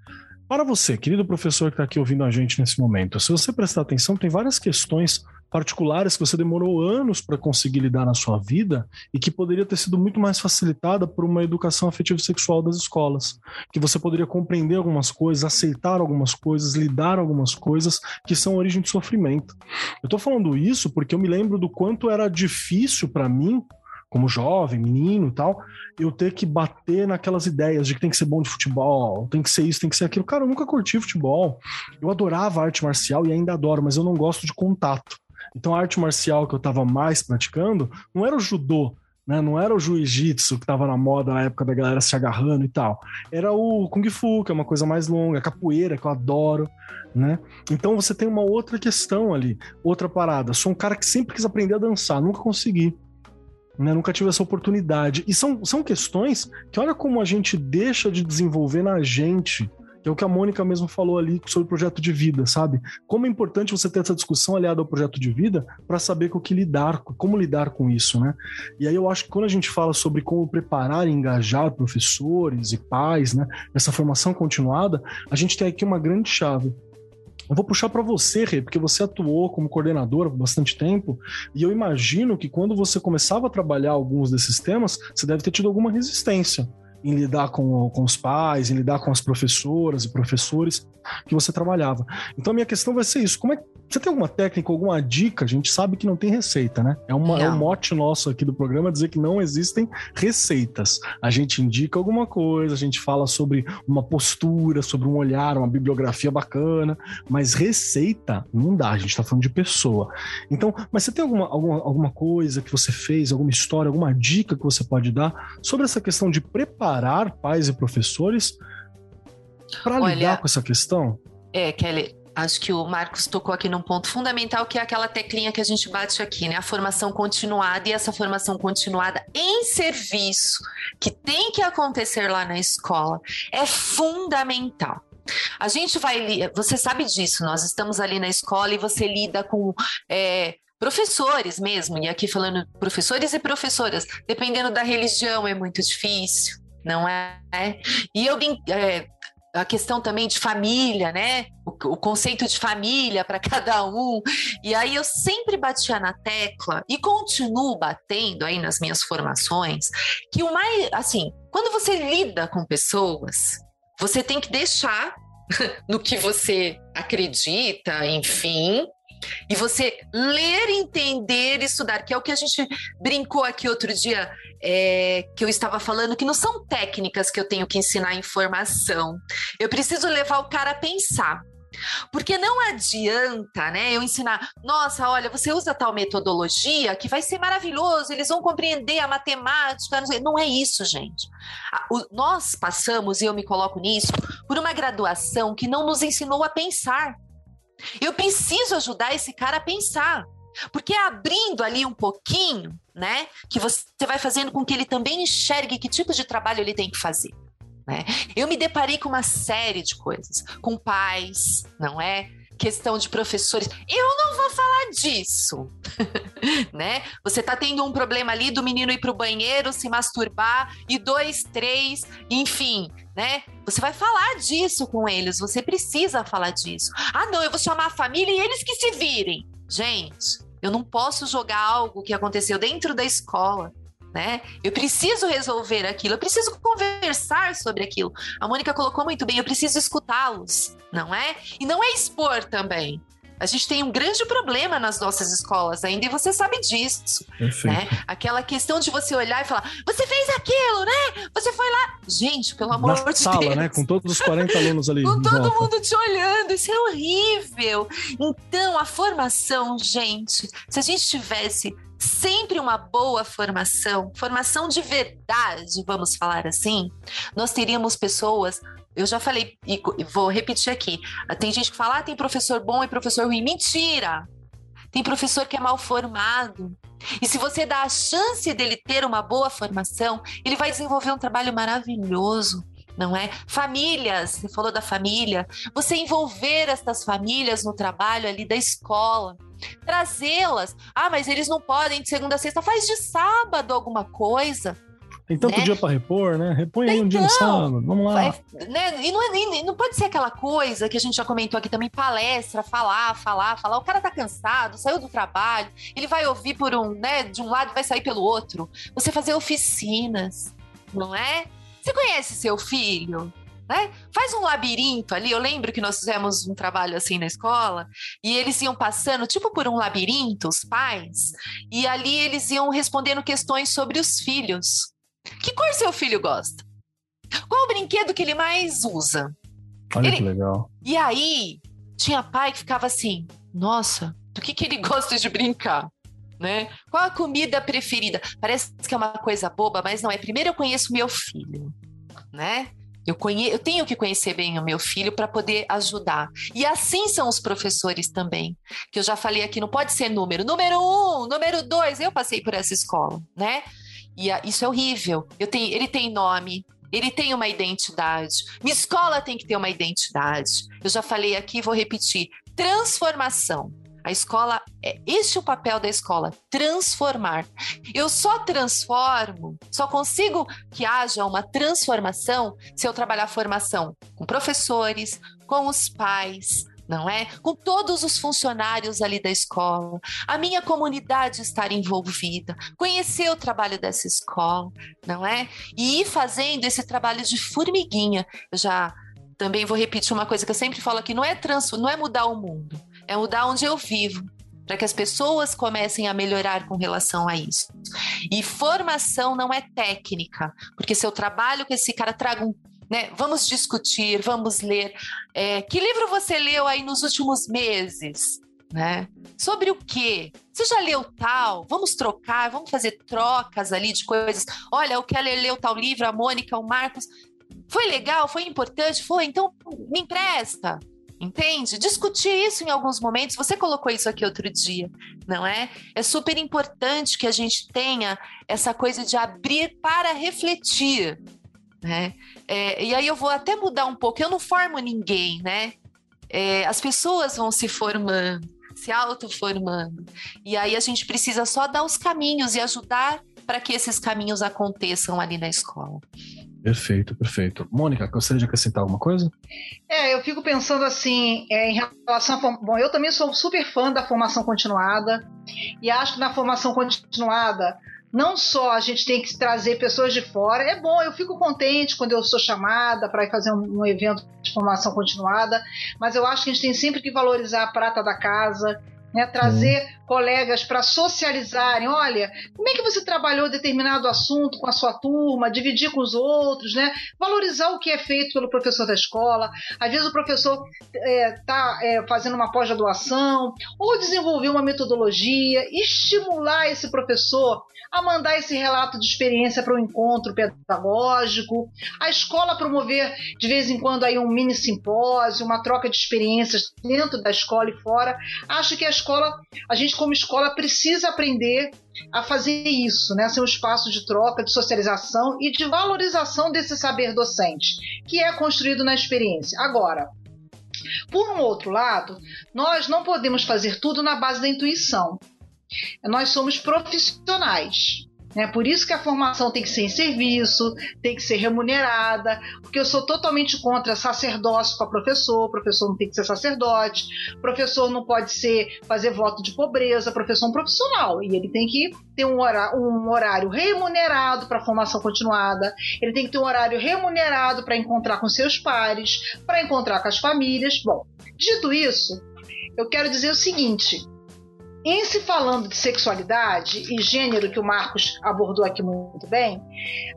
Para você, querido professor que está aqui ouvindo a gente nesse momento, se você prestar atenção, tem várias questões particulares que você demorou anos para conseguir lidar na sua vida e que poderia ter sido muito mais facilitada por uma educação afetiva sexual das escolas. Que você poderia compreender algumas coisas, aceitar algumas coisas, lidar algumas coisas que são origem de sofrimento. Eu estou falando isso porque eu me lembro do quanto era difícil para mim como jovem, menino e tal, eu ter que bater naquelas ideias de que tem que ser bom de futebol, tem que ser isso, tem que ser aquilo. Cara, eu nunca curti futebol. Eu adorava arte marcial e ainda adoro, mas eu não gosto de contato. Então a arte marcial que eu estava mais praticando não era o judô, né? Não era o jiu-jitsu que estava na moda na época da galera se agarrando e tal. Era o kung fu, que é uma coisa mais longa, a capoeira que eu adoro, né? Então você tem uma outra questão ali, outra parada. Sou um cara que sempre quis aprender a dançar, nunca consegui. Né, nunca tive essa oportunidade. E são, são questões que olha como a gente deixa de desenvolver na gente, que é o que a Mônica mesmo falou ali sobre o projeto de vida, sabe? Como é importante você ter essa discussão aliada ao projeto de vida para saber com o que lidar, como lidar com isso, né? E aí eu acho que quando a gente fala sobre como preparar e engajar professores e pais, né, nessa formação continuada, a gente tem aqui uma grande chave eu vou puxar para você, Rê, porque você atuou como coordenadora por bastante tempo, e eu imagino que quando você começava a trabalhar alguns desses temas, você deve ter tido alguma resistência em lidar com, com os pais, em lidar com as professoras e professores que você trabalhava. Então, a minha questão vai ser isso: como é, você tem alguma técnica, alguma dica? A gente sabe que não tem receita, né? É, uma, é um mote nosso aqui do programa dizer que não existem receitas. A gente indica alguma coisa, a gente fala sobre uma postura, sobre um olhar, uma bibliografia bacana, mas receita não dá, a gente está falando de pessoa. Então, mas você tem alguma, alguma, alguma coisa que você fez, alguma história, alguma dica que você pode dar sobre essa questão de preparar pais e professores para lidar com essa questão? É, Kelly, Acho que o Marcos tocou aqui num ponto fundamental, que é aquela teclinha que a gente bate aqui, né? A formação continuada e essa formação continuada em serviço, que tem que acontecer lá na escola, é fundamental. A gente vai, você sabe disso, nós estamos ali na escola e você lida com é, professores mesmo, e aqui falando professores e professoras, dependendo da religião é muito difícil, não é? E eu é, a questão também de família, né? O, o conceito de família para cada um. E aí eu sempre batia na tecla e continuo batendo aí nas minhas formações que o mais, assim, quando você lida com pessoas, você tem que deixar no que você acredita, enfim, e você ler, entender, estudar, que é o que a gente brincou aqui outro dia, é, que eu estava falando, que não são técnicas que eu tenho que ensinar informação. Eu preciso levar o cara a pensar. Porque não adianta, né, eu ensinar, nossa, olha, você usa tal metodologia que vai ser maravilhoso, eles vão compreender a matemática, não, não é isso, gente. nós passamos, e eu me coloco nisso, por uma graduação que não nos ensinou a pensar. Eu preciso ajudar esse cara a pensar. Porque abrindo ali um pouquinho, né, que você vai fazendo com que ele também enxergue que tipo de trabalho ele tem que fazer. Né? Eu me deparei com uma série de coisas, com pais, não é? questão de professores. Eu não vou falar disso, né? Você tá tendo um problema ali do menino ir pro banheiro, se masturbar e dois, três, enfim, né? Você vai falar disso com eles, você precisa falar disso. Ah, não, eu vou chamar a família e eles que se virem. Gente, eu não posso jogar algo que aconteceu dentro da escola né? Eu preciso resolver aquilo, eu preciso conversar sobre aquilo. A Mônica colocou muito bem, eu preciso escutá-los, não é? E não é expor também. A gente tem um grande problema nas nossas escolas ainda, e você sabe disso. Né? Aquela questão de você olhar e falar: você fez aquilo, né? Você foi lá. Gente, pelo amor Na de sala, Deus. né? Com todos os 40 alunos ali. Com todo volta. mundo te olhando, isso é horrível. Então, a formação, gente, se a gente tivesse sempre uma boa formação, formação de verdade, vamos falar assim, nós teríamos pessoas. Eu já falei e vou repetir aqui. Tem gente que fala, ah, tem professor bom e professor ruim. Mentira! Tem professor que é mal formado. E se você dá a chance dele ter uma boa formação, ele vai desenvolver um trabalho maravilhoso não é? Famílias, você falou da família, você envolver essas famílias no trabalho ali da escola, trazê-las. Ah, mas eles não podem de segunda a sexta, faz de sábado alguma coisa. Tem tanto né? dia para repor, né? Repõe aí um dia no Então, sábado, vamos lá. É, né? E não, é, nem- não pode ser aquela coisa que a gente já comentou aqui também, palestra, falar, falar, falar. O cara tá cansado, saiu do trabalho, ele vai ouvir por um, né, de um lado e vai sair pelo outro. Você fazer oficinas, não é? Você conhece seu filho? Né? Faz um labirinto ali. Eu lembro que nós fizemos um trabalho assim na escola e eles iam passando, tipo por um labirinto, os pais, e ali eles iam respondendo questões sobre os filhos. Que cor seu filho gosta? Qual o brinquedo que ele mais usa? Olha ele- que legal. E aí, tinha pai que ficava assim: nossa, do que, que ele gosta de brincar? Né? Qual a comida preferida? Parece que é uma coisa boba, mas não é. Primeiro eu conheço meu filho, né? Eu, conhe... eu tenho que conhecer bem o meu filho para poder ajudar. E assim são os professores também. Que eu já falei aqui, não pode ser número. Número um, número dois. Eu passei por essa escola, né? E a- isso é horrível. Tenho... Ele tem nome, ele tem uma identidade. Minha escola tem que ter uma identidade. Eu já falei aqui, vou repetir: transformação. A escola é este é o papel da escola, transformar. Eu só transformo, só consigo que haja uma transformação se eu trabalhar formação com professores, com os pais, não é? Com todos os funcionários ali da escola, a minha comunidade estar envolvida, conhecer o trabalho dessa escola, não é? E ir fazendo esse trabalho de formiguinha. Eu já também vou repetir uma coisa que eu sempre falo aqui: não é, trans, não é mudar o mundo, é mudar onde eu vivo. Para que as pessoas comecem a melhorar com relação a isso. E formação não é técnica, porque se eu trabalho com esse cara, trago um. Né, vamos discutir, vamos ler. É, que livro você leu aí nos últimos meses? Né? Sobre o quê? Você já leu tal? Vamos trocar, vamos fazer trocas ali de coisas. Olha, o Keller leu tal livro, a Mônica, o Marcos. Foi legal? Foi importante? Foi? Então me empresta. Entende? Discutir isso em alguns momentos. Você colocou isso aqui outro dia, não é? É super importante que a gente tenha essa coisa de abrir para refletir, né? É, e aí eu vou até mudar um pouco. Eu não formo ninguém, né? É, as pessoas vão se formando, se autoformando. E aí a gente precisa só dar os caminhos e ajudar para que esses caminhos aconteçam ali na escola. Perfeito, perfeito. Mônica, gostaria de acrescentar alguma coisa? É, eu fico pensando assim, é, em relação a. Bom, eu também sou super fã da formação continuada, e acho que na formação continuada, não só a gente tem que trazer pessoas de fora, é bom, eu fico contente quando eu sou chamada para ir fazer um, um evento de formação continuada, mas eu acho que a gente tem sempre que valorizar a prata da casa. Né, trazer colegas para socializarem. Olha, como é que você trabalhou determinado assunto com a sua turma, dividir com os outros, né? Valorizar o que é feito pelo professor da escola. Às vezes o professor está fazendo uma pós-graduação ou desenvolver uma metodologia, estimular esse professor a mandar esse relato de experiência para um encontro pedagógico, a escola promover de vez em quando aí um mini simpósio, uma troca de experiências dentro da escola e fora. Acho que a escola, a gente como escola precisa aprender a fazer isso, né? Ser um espaço de troca, de socialização e de valorização desse saber docente, que é construído na experiência. Agora, por um outro lado, nós não podemos fazer tudo na base da intuição. Nós somos profissionais. Né? Por isso que a formação tem que ser em serviço, tem que ser remunerada, porque eu sou totalmente contra sacerdócio para professor, professor não tem que ser sacerdote, professor não pode ser fazer voto de pobreza, professor é um profissional e ele tem que ter um horário, um horário remunerado para formação continuada, ele tem que ter um horário remunerado para encontrar com seus pares, para encontrar com as famílias. Bom, dito isso, eu quero dizer o seguinte: em se falando de sexualidade e gênero, que o Marcos abordou aqui muito bem,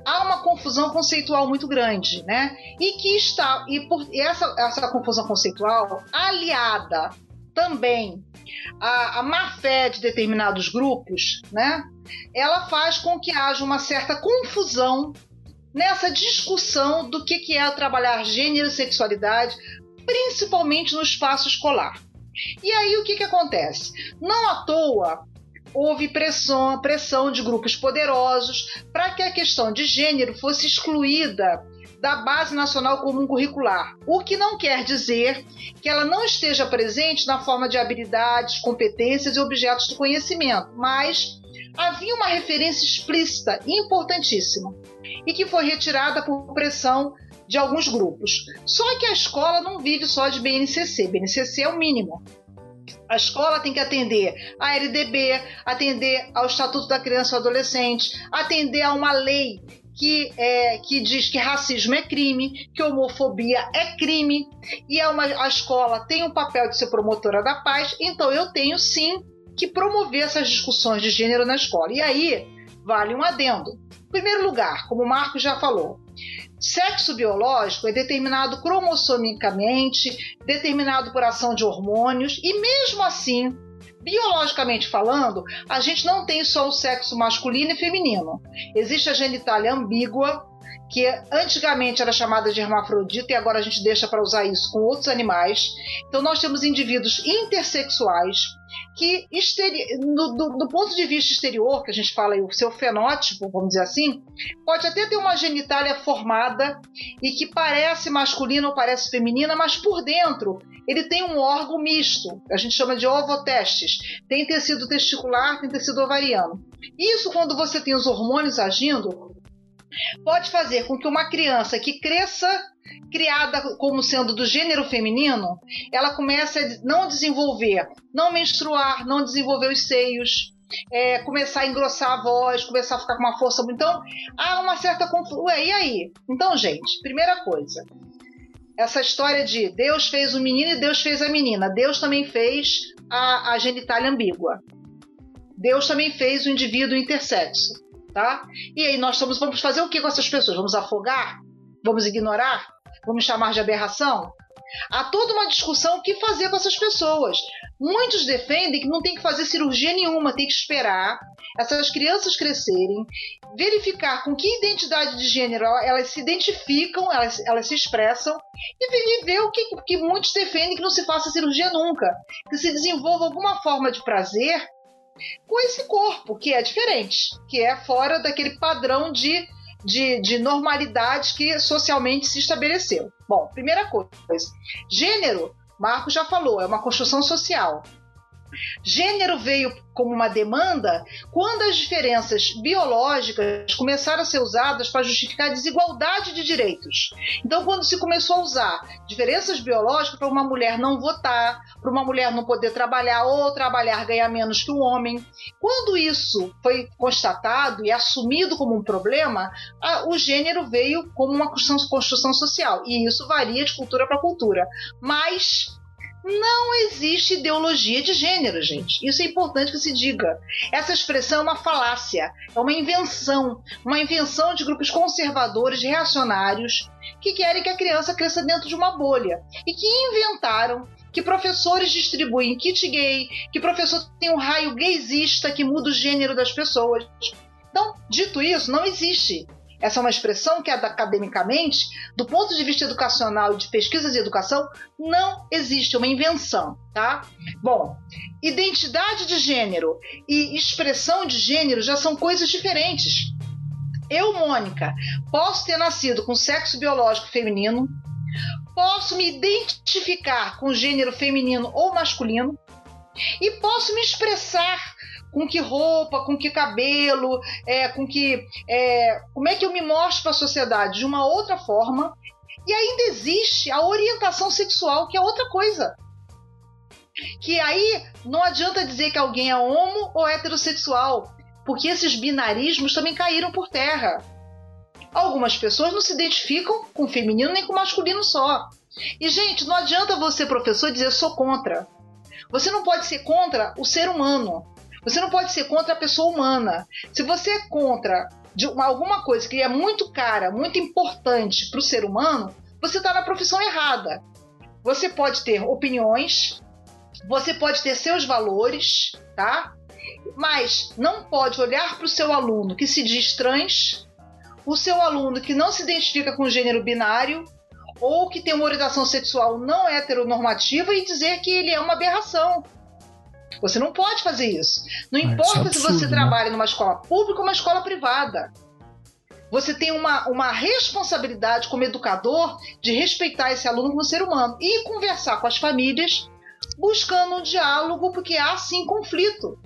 há uma confusão conceitual muito grande, né? E que está, e por e essa, essa confusão conceitual, aliada também à, à má fé de determinados grupos, né? Ela faz com que haja uma certa confusão nessa discussão do que, que é trabalhar gênero e sexualidade, principalmente no espaço escolar. E aí o que, que acontece? Não à toa houve pressão, pressão de grupos poderosos para que a questão de gênero fosse excluída da Base Nacional Comum Curricular, o que não quer dizer que ela não esteja presente na forma de habilidades, competências e objetos do conhecimento, mas havia uma referência explícita importantíssima e que foi retirada por pressão de alguns grupos. Só que a escola não vive só de BNCC, BNCC é o mínimo. A escola tem que atender a LDB, atender ao Estatuto da Criança e do Adolescente, atender a uma lei que, é, que diz que racismo é crime, que homofobia é crime, e é uma, a escola tem um papel de ser promotora da paz, então eu tenho sim que promover essas discussões de gênero na escola. E aí, vale um adendo. Em primeiro lugar, como o Marco já falou, sexo biológico é determinado cromossomicamente, determinado por ação de hormônios, e mesmo assim, biologicamente falando, a gente não tem só o sexo masculino e feminino. Existe a genitália ambígua, que antigamente era chamada de hermafrodita e agora a gente deixa para usar isso com outros animais. Então nós temos indivíduos intersexuais que do, do, do, ponto de vista exterior, que a gente fala aí, o seu fenótipo, vamos dizer assim, pode até ter uma genitália formada e que parece masculina ou parece feminina, mas por dentro ele tem um órgão misto, a gente chama de ovotestes. Tem tecido testicular, tem tecido ovariano. Isso, quando você tem os hormônios agindo, pode fazer com que uma criança que cresça criada como sendo do gênero feminino, ela comece a não desenvolver, não menstruar, não desenvolver os seios, é, começar a engrossar a voz, começar a ficar com uma força. Então, há uma certa confusão. E aí? Então, gente, primeira coisa. Essa história de Deus fez o menino e Deus fez a menina. Deus também fez a, a genitália ambígua. Deus também fez o indivíduo intersexo, tá? E aí nós estamos, vamos fazer o que com essas pessoas? Vamos afogar? Vamos ignorar? Vamos chamar de aberração? Há toda uma discussão o que fazer com essas pessoas. Muitos defendem que não tem que fazer cirurgia nenhuma, tem que esperar essas crianças crescerem, verificar com que identidade de gênero elas se identificam, elas, elas se expressam, e ver o que, que muitos defendem que não se faça cirurgia nunca, que se desenvolva alguma forma de prazer com esse corpo, que é diferente, que é fora daquele padrão de de, de normalidade que socialmente se estabeleceu. Bom, primeira coisa, gênero, Marco já falou, é uma construção social. Gênero veio como uma demanda quando as diferenças biológicas começaram a ser usadas para justificar a desigualdade de direitos. Então, quando se começou a usar diferenças biológicas para uma mulher não votar, para uma mulher não poder trabalhar ou trabalhar ganhar menos que o um homem, quando isso foi constatado e assumido como um problema, a, o gênero veio como uma construção, construção social. E isso varia de cultura para cultura. Mas não existe ideologia de gênero, gente. Isso é importante que se diga. Essa expressão é uma falácia, é uma invenção, uma invenção de grupos conservadores, reacionários, que querem que a criança cresça dentro de uma bolha e que inventaram que professores distribuem kit gay, que professor tem um raio gaysista que muda o gênero das pessoas. Então, dito isso, não existe essa é uma expressão que, academicamente, do ponto de vista educacional e de pesquisas de educação, não existe, é uma invenção, tá? Bom, identidade de gênero e expressão de gênero já são coisas diferentes. Eu, Mônica, posso ter nascido com sexo biológico feminino, posso me identificar com gênero feminino ou masculino e posso me expressar com que roupa, com que cabelo, é, com que. É, como é que eu me mostro para a sociedade de uma outra forma. E ainda existe a orientação sexual, que é outra coisa. Que aí não adianta dizer que alguém é homo ou heterossexual, porque esses binarismos também caíram por terra. Algumas pessoas não se identificam com feminino nem com masculino só. E, gente, não adianta você, professor, dizer sou contra. Você não pode ser contra o ser humano. Você não pode ser contra a pessoa humana. Se você é contra uma, alguma coisa que é muito cara, muito importante para o ser humano, você está na profissão errada. Você pode ter opiniões, você pode ter seus valores, tá? Mas não pode olhar para o seu aluno que se diz trans, o seu aluno que não se identifica com o gênero binário ou que tem uma orientação sexual não heteronormativa e dizer que ele é uma aberração. Você não pode fazer isso. Não ah, importa é absurdo, se você né? trabalha numa escola pública ou uma escola privada. Você tem uma, uma responsabilidade como educador de respeitar esse aluno como ser humano e conversar com as famílias buscando um diálogo, porque há sim conflito.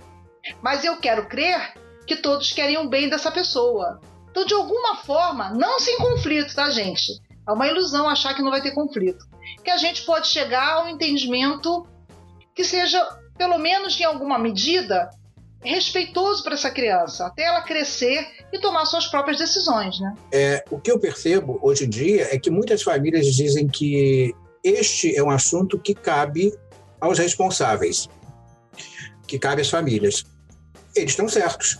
Mas eu quero crer que todos querem o bem dessa pessoa. Então, de alguma forma, não sem conflito, tá, gente? É uma ilusão achar que não vai ter conflito. Que a gente pode chegar a um entendimento que seja, pelo menos em alguma medida, respeitoso para essa criança, até ela crescer e tomar suas próprias decisões, né? É, o que eu percebo hoje em dia é que muitas famílias dizem que este é um assunto que cabe aos responsáveis, que cabe às famílias. Eles estão certos.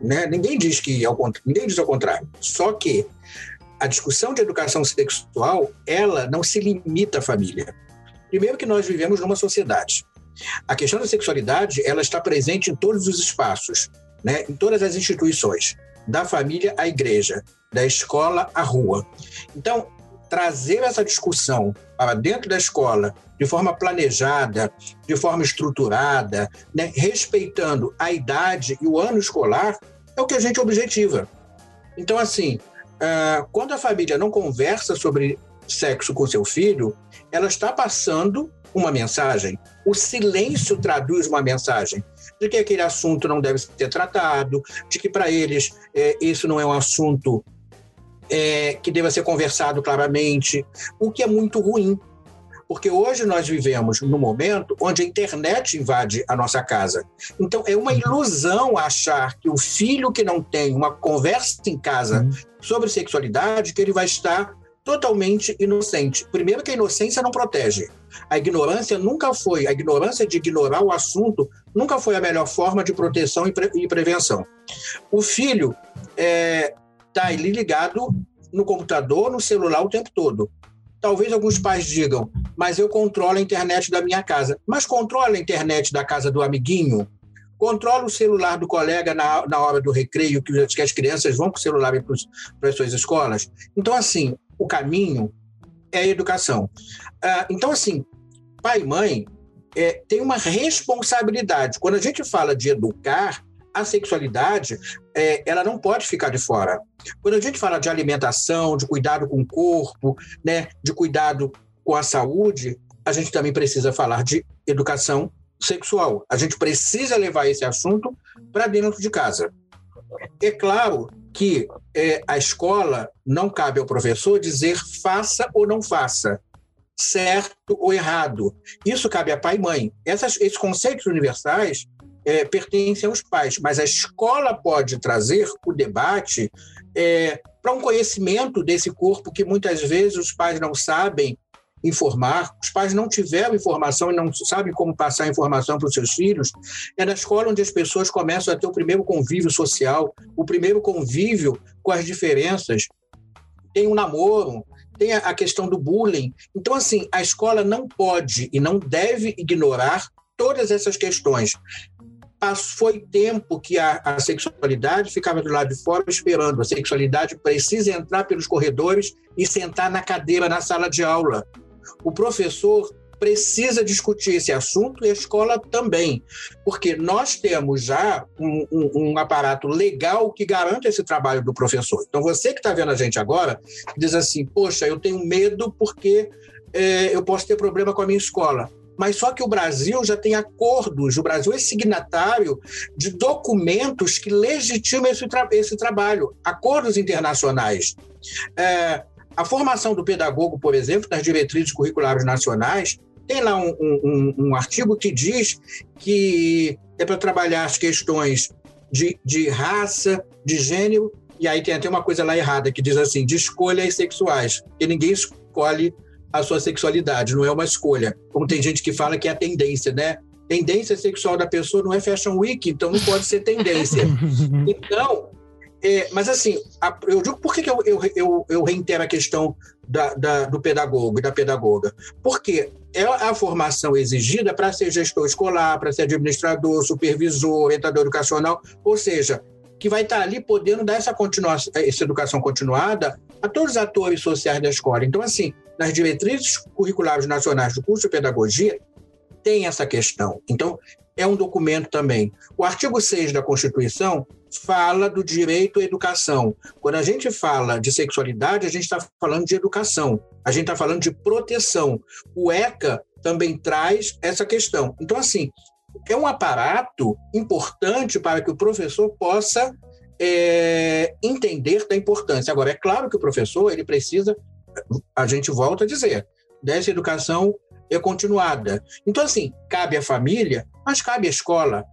Né? Ninguém diz que ao, ninguém diz ao contrário. Só que a discussão de educação sexual, ela não se limita à família. Primeiro que nós vivemos numa sociedade. A questão da sexualidade, ela está presente em todos os espaços, né? em todas as instituições, da família à igreja, da escola à rua. Então, trazer essa discussão para dentro da escola de forma planejada, de forma estruturada, né, respeitando a idade e o ano escolar, é o que a gente objetiva. Então, assim, uh, quando a família não conversa sobre sexo com seu filho, ela está passando uma mensagem. O silêncio traduz uma mensagem de que aquele assunto não deve ser tratado, de que para eles é, isso não é um assunto é, que deva ser conversado claramente, o que é muito ruim, porque hoje nós vivemos num momento onde a internet invade a nossa casa. Então é uma ilusão achar que o filho que não tem uma conversa em casa uhum. sobre sexualidade, que ele vai estar totalmente inocente. Primeiro que a inocência não protege. A ignorância nunca foi, a ignorância de ignorar o assunto nunca foi a melhor forma de proteção e, pre, e prevenção. O filho está é, tá ali ligado no computador, no celular o tempo todo. Talvez alguns pais digam, mas eu controlo a internet da minha casa. Mas controla a internet da casa do amiguinho? Controla o celular do colega na, na hora do recreio, que, que as crianças vão com o celular para as suas escolas? Então, assim, o caminho é a educação. Ah, então, assim, pai e mãe é, tem uma responsabilidade. Quando a gente fala de educar, a sexualidade é, ela não pode ficar de fora. Quando a gente fala de alimentação, de cuidado com o corpo, né, de cuidado com a saúde, a gente também precisa falar de educação sexual. A gente precisa levar esse assunto para dentro de casa. É claro que é, a escola não cabe ao professor dizer faça ou não faça, certo ou errado. Isso cabe a pai e mãe. Essas, esses conceitos universais é, pertencem aos pais, mas a escola pode trazer o debate é, para um conhecimento desse corpo que muitas vezes os pais não sabem informar, os pais não tiveram informação e não sabem como passar a informação para os seus filhos, é na escola onde as pessoas começam a ter o primeiro convívio social, o primeiro convívio com as diferenças. Tem um namoro, tem a questão do bullying. Então, assim, a escola não pode e não deve ignorar todas essas questões foi tempo que a, a, sexualidade ficava do lado de fora esperando. A sexualidade precisa entrar pelos corredores e sentar na cadeira na sala de aula. O professor precisa discutir esse assunto e a escola também, porque nós temos já um, um, um aparato legal que garante esse trabalho do professor. Então, você que está vendo a gente agora, diz assim: Poxa, eu tenho medo porque é, eu posso ter problema com a minha escola mas só que o Brasil já tem acordos, o Brasil é signatário de documentos que legitimam esse, tra esse trabalho, acordos internacionais. É, a formação do pedagogo, por exemplo, nas diretrizes curriculares nacionais, tem lá um, um, um artigo que diz que é para trabalhar as questões de, de raça, de gênero, e aí tem até uma coisa lá errada que diz assim, de escolhas sexuais, que ninguém escolhe a sua sexualidade, não é uma escolha. Como tem gente que fala que é a tendência, né? Tendência sexual da pessoa não é Fashion Week, então não pode ser tendência. Então, é, mas assim, a, eu digo por que, eu, eu, eu, eu, reitero a questão da, da, do pedagogo e da pedagoga? Porque é a formação exigida para ser gestor escolar, para ser administrador, supervisor, orientador educacional, ou seja, que vai estar ali podendo dar essa, continuação, essa educação continuada a todos os atores sociais da escola. Então, assim, nas diretrizes curriculares nacionais do curso de pedagogia, tem essa questão. Então, é um documento também. O artigo 6 da Constituição fala do direito à educação. Quando a gente fala de sexualidade, a gente está falando de educação, a gente está falando de proteção. O ECA também traz essa questão. Então, assim, é um aparato importante para que o professor possa é, entender da importância. Agora, é claro que o professor ele precisa, a gente volta a dizer, dessa educação é continuada. Então, assim, cabe à família, mas cabe à escola.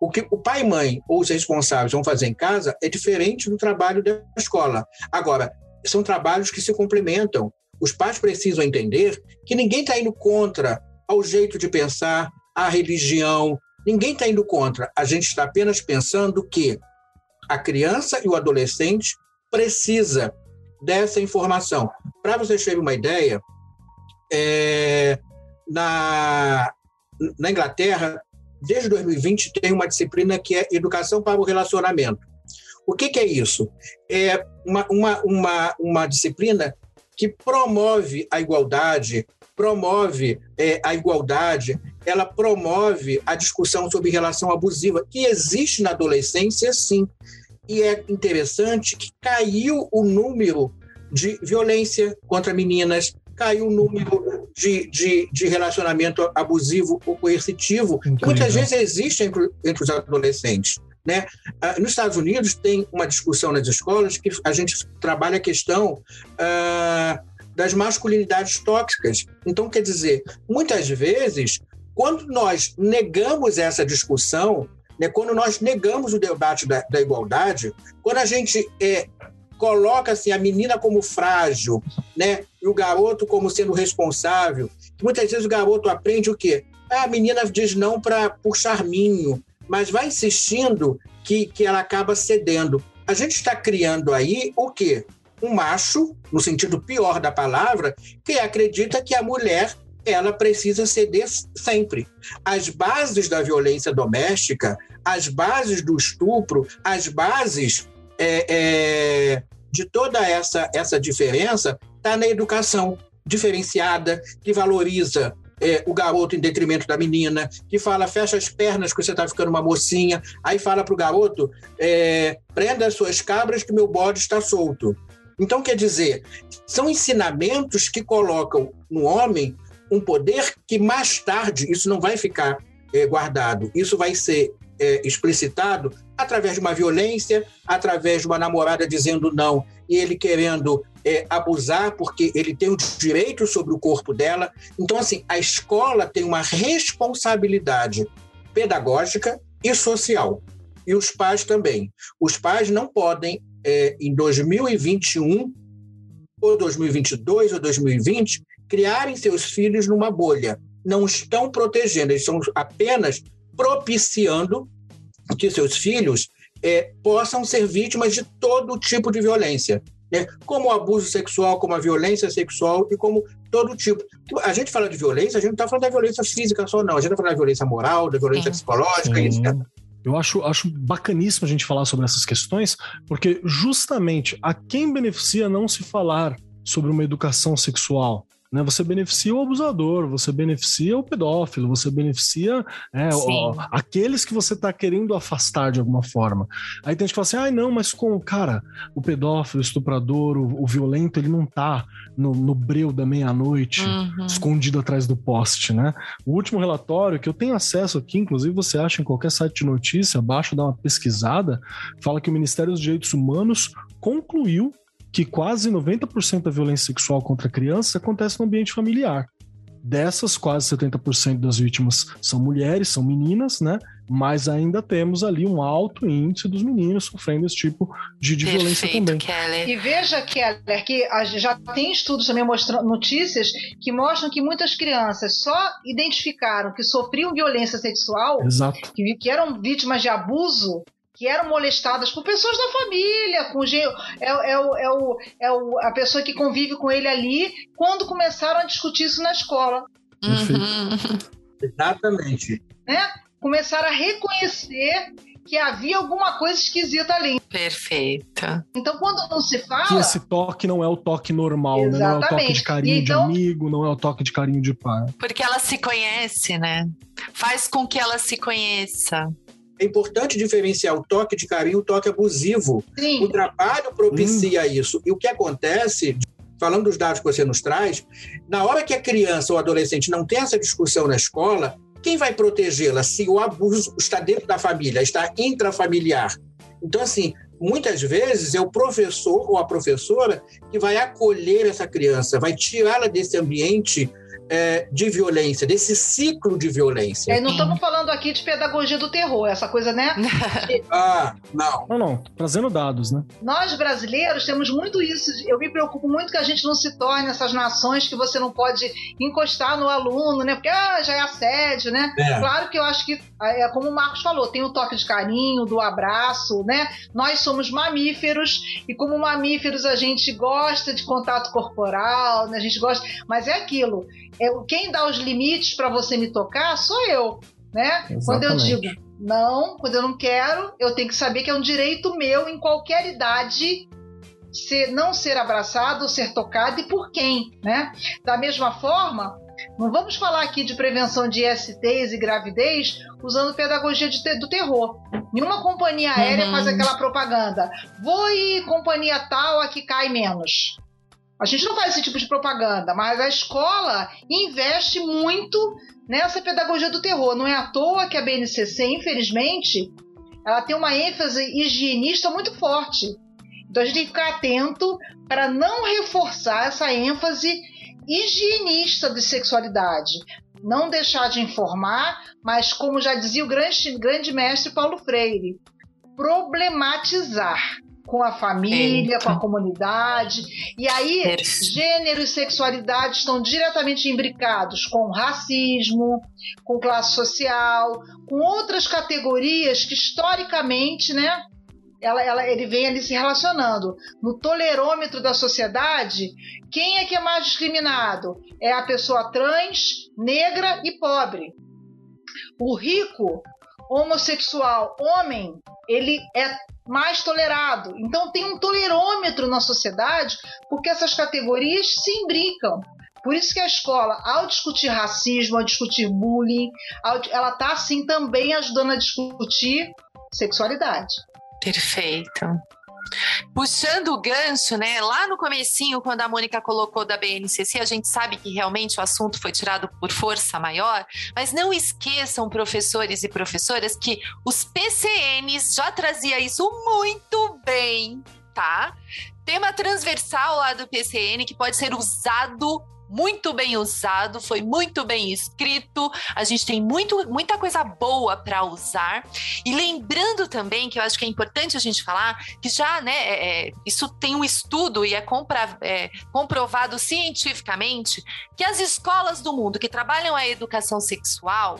O que o pai e mãe ou os responsáveis vão fazer em casa é diferente do trabalho da escola. Agora, são trabalhos que se complementam. Os pais precisam entender que ninguém está indo contra ao jeito de pensar, a religião, ninguém está indo contra. A gente está apenas pensando que a criança e o adolescente precisa dessa informação. Para vocês terem uma ideia, é, na, na Inglaterra, desde 2020, tem uma disciplina que é Educação para o Relacionamento. O que, que é isso? É uma, uma, uma, uma disciplina que promove a igualdade, promove é, a igualdade, ela promove a discussão sobre relação abusiva, que existe na adolescência, sim. E é interessante que caiu o número de violência contra meninas, caiu o número de, de, de relacionamento abusivo ou coercitivo, Incrível. que muitas vezes existe entre, entre os adolescentes. Né? Ah, nos Estados Unidos tem uma discussão nas escolas que a gente trabalha a questão ah, das masculinidades tóxicas. Então, quer dizer, muitas vezes, quando nós negamos essa discussão, né, quando nós negamos o debate da, da igualdade, quando a gente é, coloca assim, a menina como frágil, né, e o garoto como sendo responsável, muitas vezes o garoto aprende o quê? Ah, a menina diz não para por charminho, mas vai insistindo que, que ela acaba cedendo. A gente está criando aí o quê? Um macho, no sentido pior da palavra, que acredita que a mulher ela precisa ceder sempre. As bases da violência doméstica, as bases do estupro, as bases é, é, de toda essa, essa diferença está na educação diferenciada, que valoriza é, o garoto em detrimento da menina, que fala fecha as pernas que você está ficando uma mocinha, aí fala para o garoto é, prenda as suas cabras que meu bode está solto. Então, quer dizer, são ensinamentos que colocam no homem um poder que mais tarde isso não vai ficar é, guardado, isso vai ser é, explicitado através de uma violência, através de uma namorada dizendo não e ele querendo é, abusar porque ele tem o direito sobre o corpo dela. Então, assim, a escola tem uma responsabilidade pedagógica e social. E os pais também. Os pais não podem, é, em 2021, ou 2022 ou 2020, criarem seus filhos numa bolha. Não estão protegendo, eles estão apenas propiciando que seus filhos é, possam ser vítimas de todo tipo de violência. Né? Como o abuso sexual, como a violência sexual e como todo tipo. A gente fala de violência, a gente não está falando da violência física só, não. A gente está falando da violência moral, da violência Sim. psicológica Sim. etc. Eu acho, acho bacaníssimo a gente falar sobre essas questões, porque justamente a quem beneficia não se falar sobre uma educação sexual, né? Você beneficia o abusador, você beneficia o pedófilo, você beneficia é, o, aqueles que você está querendo afastar de alguma forma. Aí tem gente que fala assim: ah, não, mas com cara, o pedófilo, o estuprador, o, o violento, ele não tá no, no breu da meia-noite, uhum. escondido atrás do poste, né? O último relatório que eu tenho acesso aqui, inclusive você acha em qualquer site de notícia, abaixo dá uma pesquisada, fala que o Ministério dos Direitos Humanos concluiu que quase 90% da violência sexual contra crianças acontece no ambiente familiar. Dessas, quase 70% das vítimas são mulheres, são meninas, né? Mas ainda temos ali um alto índice dos meninos sofrendo esse tipo de, de violência também. Keller. E veja, Keller, que já tem estudos também mostrando notícias que mostram que muitas crianças só identificaram que sofriam violência sexual, Exato. Que, que eram vítimas de abuso que eram molestadas por pessoas da família, com é, é, o, é, o, é o, a pessoa que convive com ele ali, quando começaram a discutir isso na escola. Uhum. Exatamente. Né? Começaram a reconhecer que havia alguma coisa esquisita ali. Perfeita. Então, quando não se fala. Que esse toque não é o toque normal, né? Não é o toque de carinho então... de amigo, não é o toque de carinho de pai. Porque ela se conhece, né? Faz com que ela se conheça. É importante diferenciar o toque de carinho e o toque abusivo. Sim. O trabalho propicia hum. isso. E o que acontece, falando dos dados que você nos traz, na hora que a criança ou adolescente não tem essa discussão na escola, quem vai protegê-la se o abuso está dentro da família, está intrafamiliar? Então, assim, muitas vezes é o professor ou a professora que vai acolher essa criança, vai tirá-la desse ambiente é, de violência, desse ciclo de violência. É, não estamos falando aqui de pedagogia do terror, essa coisa, né? ah, não. Não, não, trazendo dados, né? Nós brasileiros temos muito isso. Eu me preocupo muito que a gente não se torne essas nações que você não pode encostar no aluno, né? Porque ah, já é assédio, né? É. Claro que eu acho que, é como o Marcos falou, tem o toque de carinho, do abraço, né? Nós somos mamíferos e como mamíferos a gente gosta de contato corporal, né? A gente gosta, mas é aquilo é, quem dá os limites para você me tocar sou eu, né? Exatamente. Quando eu digo não, quando eu não quero, eu tenho que saber que é um direito meu em qualquer idade ser, não ser abraçado ou ser tocado e por quem, né? Da mesma forma, não vamos falar aqui de prevenção de STs e gravidez usando pedagogia te do terror. Nenhuma companhia aérea uhum. faz aquela propaganda. Vou ir companhia tal a que cai menos. A gente não faz esse tipo de propaganda, mas a escola investe muito nessa pedagogia do terror. Não é à toa que a BNCC, infelizmente, ela tem uma ênfase higienista muito forte. Então a gente tem que ficar atento para não reforçar essa ênfase higienista de sexualidade. Não deixar de informar, mas como já dizia o grande, grande mestre Paulo Freire, problematizar com a família, Eita. com a comunidade. E aí, gênero e sexualidade estão diretamente imbricados com racismo, com classe social, com outras categorias que historicamente, né, ela, ela, ele vem ali se relacionando. No tolerômetro da sociedade, quem é que é mais discriminado? É a pessoa trans, negra e pobre. O rico, homossexual, homem, ele é mais tolerado. Então tem um tolerômetro na sociedade porque essas categorias se imbricam. Por isso que a escola, ao discutir racismo, ao discutir bullying, ela está assim também ajudando a discutir sexualidade. Perfeito. Puxando o gancho, né? Lá no comecinho, quando a Mônica colocou da BNCC, a gente sabe que realmente o assunto foi tirado por força maior, mas não esqueçam, professores e professoras, que os PCNs já trazia isso muito bem, tá? Tema transversal lá do PCN que pode ser usado muito bem usado, foi muito bem escrito. A gente tem muito, muita coisa boa para usar. E lembrando também que eu acho que é importante a gente falar que já, né, é, é isso tem um estudo e é, compra, é comprovado cientificamente que as escolas do mundo que trabalham a educação sexual,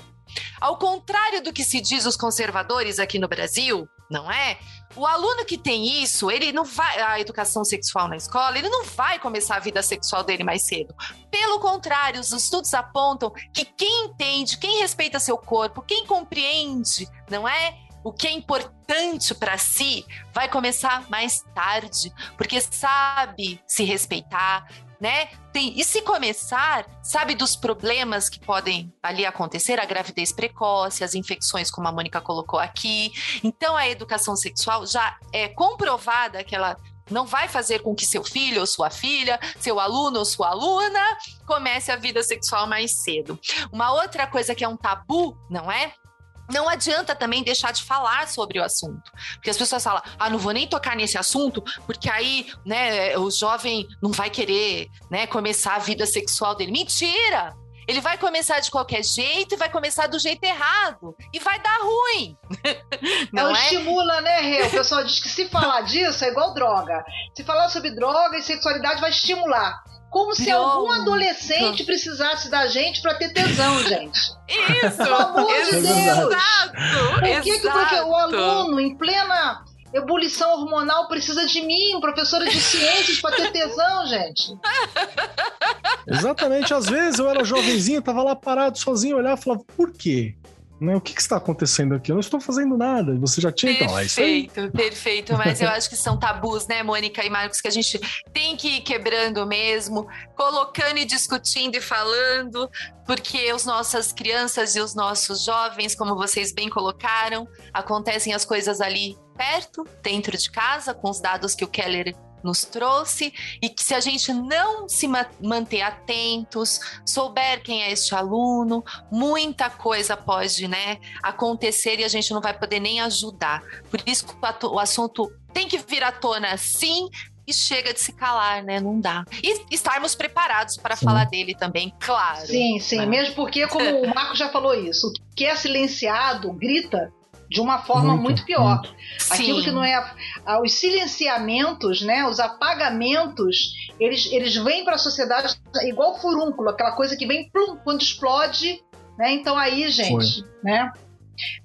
ao contrário do que se diz os conservadores aqui no Brasil, não é? O aluno que tem isso, ele não vai a educação sexual na escola, ele não vai começar a vida sexual dele mais cedo. Pelo contrário, os estudos apontam que quem entende, quem respeita seu corpo, quem compreende, não é? O que é importante para si vai começar mais tarde, porque sabe se respeitar, né? Tem, e se começar, sabe dos problemas que podem ali acontecer, a gravidez precoce, as infecções, como a Mônica colocou aqui. Então, a educação sexual já é comprovada que ela não vai fazer com que seu filho ou sua filha, seu aluno ou sua aluna comece a vida sexual mais cedo. Uma outra coisa que é um tabu, não é? Não adianta também deixar de falar sobre o assunto. Porque as pessoas falam, ah, não vou nem tocar nesse assunto, porque aí, né, o jovem não vai querer, né, começar a vida sexual dele. Mentira! Ele vai começar de qualquer jeito e vai começar do jeito errado. E vai dar ruim. Não, é? estimula, né, Rê? O pessoal diz que se falar disso é igual droga. Se falar sobre droga e sexualidade vai estimular. Como se algum adolescente precisasse da gente para ter tesão, gente. Isso! Pelo amor de Deus! Exato! Por que, que porque o aluno, em plena ebulição hormonal, precisa de mim, professora de ciências, para ter tesão, gente? Exatamente. Às vezes eu era jovenzinho, tava lá parado sozinho, olhava e falava, por quê? Né? O que, que, está acontecendo aqui? Eu não estou fazendo nada. Você já tinha perfeito, então. É isso aí. Perfeito. Mas eu acho que são tabus, né, Mônica e Marcos, que a gente tem que ir quebrando mesmo, colocando e discutindo e falando, porque as nossas crianças e os nossos jovens, como vocês bem colocaram, acontecem as coisas ali perto, dentro de casa, com os dados que o Keller nos trouxe e que se a gente não se ma manter atentos, souber quem é este aluno, muita coisa pode, né, acontecer e a gente não vai poder nem ajudar. Por isso que o assunto tem que vir à tona sim, e chega de se calar, né? Não dá. E estarmos preparados para sim. falar dele também, claro. Sim, sim. Né? Mesmo porque, como o Marco já falou isso, o que é silenciado grita de uma forma muito, muito pior. Muito. Aquilo Sim. que não é os silenciamentos, né, os apagamentos, eles, eles vêm para a sociedade igual furúnculo, aquela coisa que vem plum, quando explode, né? Então aí, gente, Foi. né?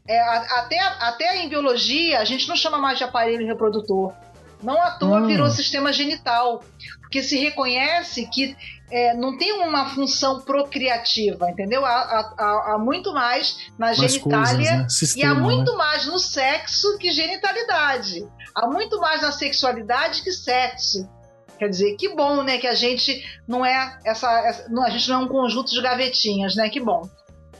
É, até, até em biologia a gente não chama mais de aparelho reprodutor. Não à toa hum. virou sistema genital, porque se reconhece que é, não tem uma função procriativa, entendeu? Há, há, há muito mais na mais genitália coisas, né? e há muito né? mais no sexo que genitalidade. Há muito mais na sexualidade que sexo. Quer dizer, que bom, né? Que a gente não é essa, essa a gente não é um conjunto de gavetinhas, né? Que bom.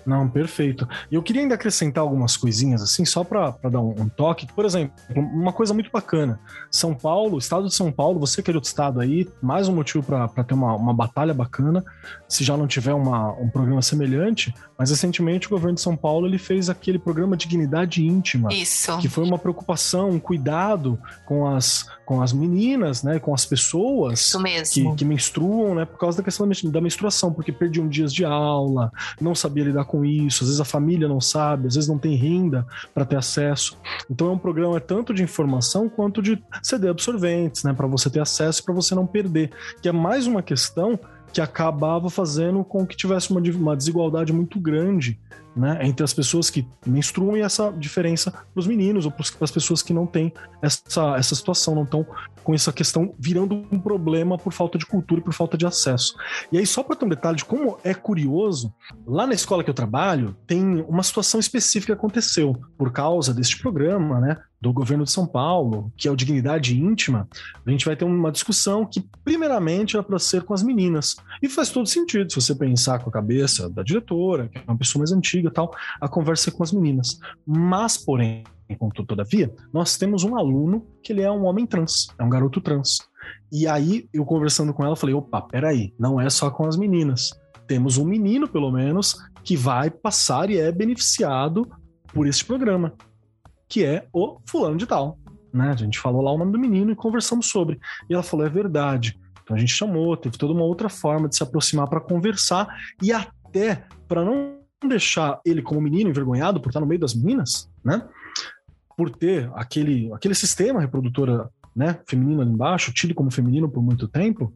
Não, perfeito. E eu queria ainda acrescentar algumas coisinhas, assim, só para dar um, um, toque. Por exemplo, uma coisa muito bacana. São Paulo, estado de São Paulo, você que é de outro estado aí, mais um motivo para ter uma, uma batalha bacana, se já não tiver uma, um programa semelhante, mas recentemente o governo de São Paulo ele fez aquele programa Dignidade Íntima. Isso. Que foi uma preocupação, um cuidado com as, com as meninas, né? Com as pessoas que, que menstruam, né? Por causa da questão da menstruação, porque perdiam dias de aula, não sabia lidar com isso, às vezes a família não sabe, às vezes não tem renda para ter acesso. Então é um programa tanto de informação quanto de CD absorventes, né, para você ter acesso e para você não perder, que é mais uma questão que acabava fazendo com que tivesse uma, uma desigualdade muito grande né, entre as pessoas que menstruam e essa diferença para os meninos ou para as pessoas que não têm essa, essa situação, não estão com essa questão virando um problema por falta de cultura e por falta de acesso. E aí, só para ter um detalhe de como é curioso, lá na escola que eu trabalho, tem uma situação específica que aconteceu por causa deste programa, né? do governo de São Paulo, que é o Dignidade Íntima, a gente vai ter uma discussão que, primeiramente, é para ser com as meninas. E faz todo sentido, se você pensar com a cabeça da diretora, que é uma pessoa mais antiga tal, a conversa é com as meninas. Mas, porém, contudo, todavia, nós temos um aluno que ele é um homem trans, é um garoto trans. E aí, eu conversando com ela, falei: opa, peraí, não é só com as meninas. Temos um menino, pelo menos, que vai passar e é beneficiado por este programa que é o fulano de tal. Né? A gente falou lá o nome do menino e conversamos sobre. E ela falou: é verdade. Então a gente chamou, teve toda uma outra forma de se aproximar para conversar e até para não deixar ele como menino envergonhado por estar no meio das meninas, né? Por ter aquele, aquele sistema reprodutor né, feminino ali embaixo, tido como feminino por muito tempo,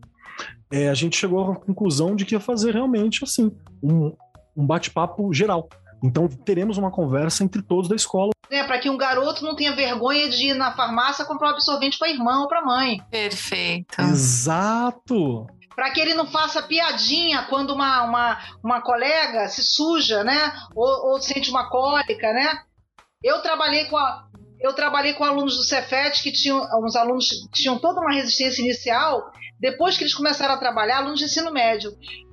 é, a gente chegou à conclusão de que ia fazer realmente assim um, um bate-papo geral. Então teremos uma conversa entre todos da escola né, para que um garoto não tenha vergonha de ir na farmácia comprar um absorvente para irmão ou para mãe. Perfeito. Exato. Para que ele não faça piadinha quando uma, uma, uma colega se suja, né? Ou, ou sente uma cólica, né? Eu trabalhei com a, eu trabalhei com alunos do Cefet que tinham alguns alunos que tinham toda uma resistência inicial. Depois que eles começaram a trabalhar, alunos de ensino médio,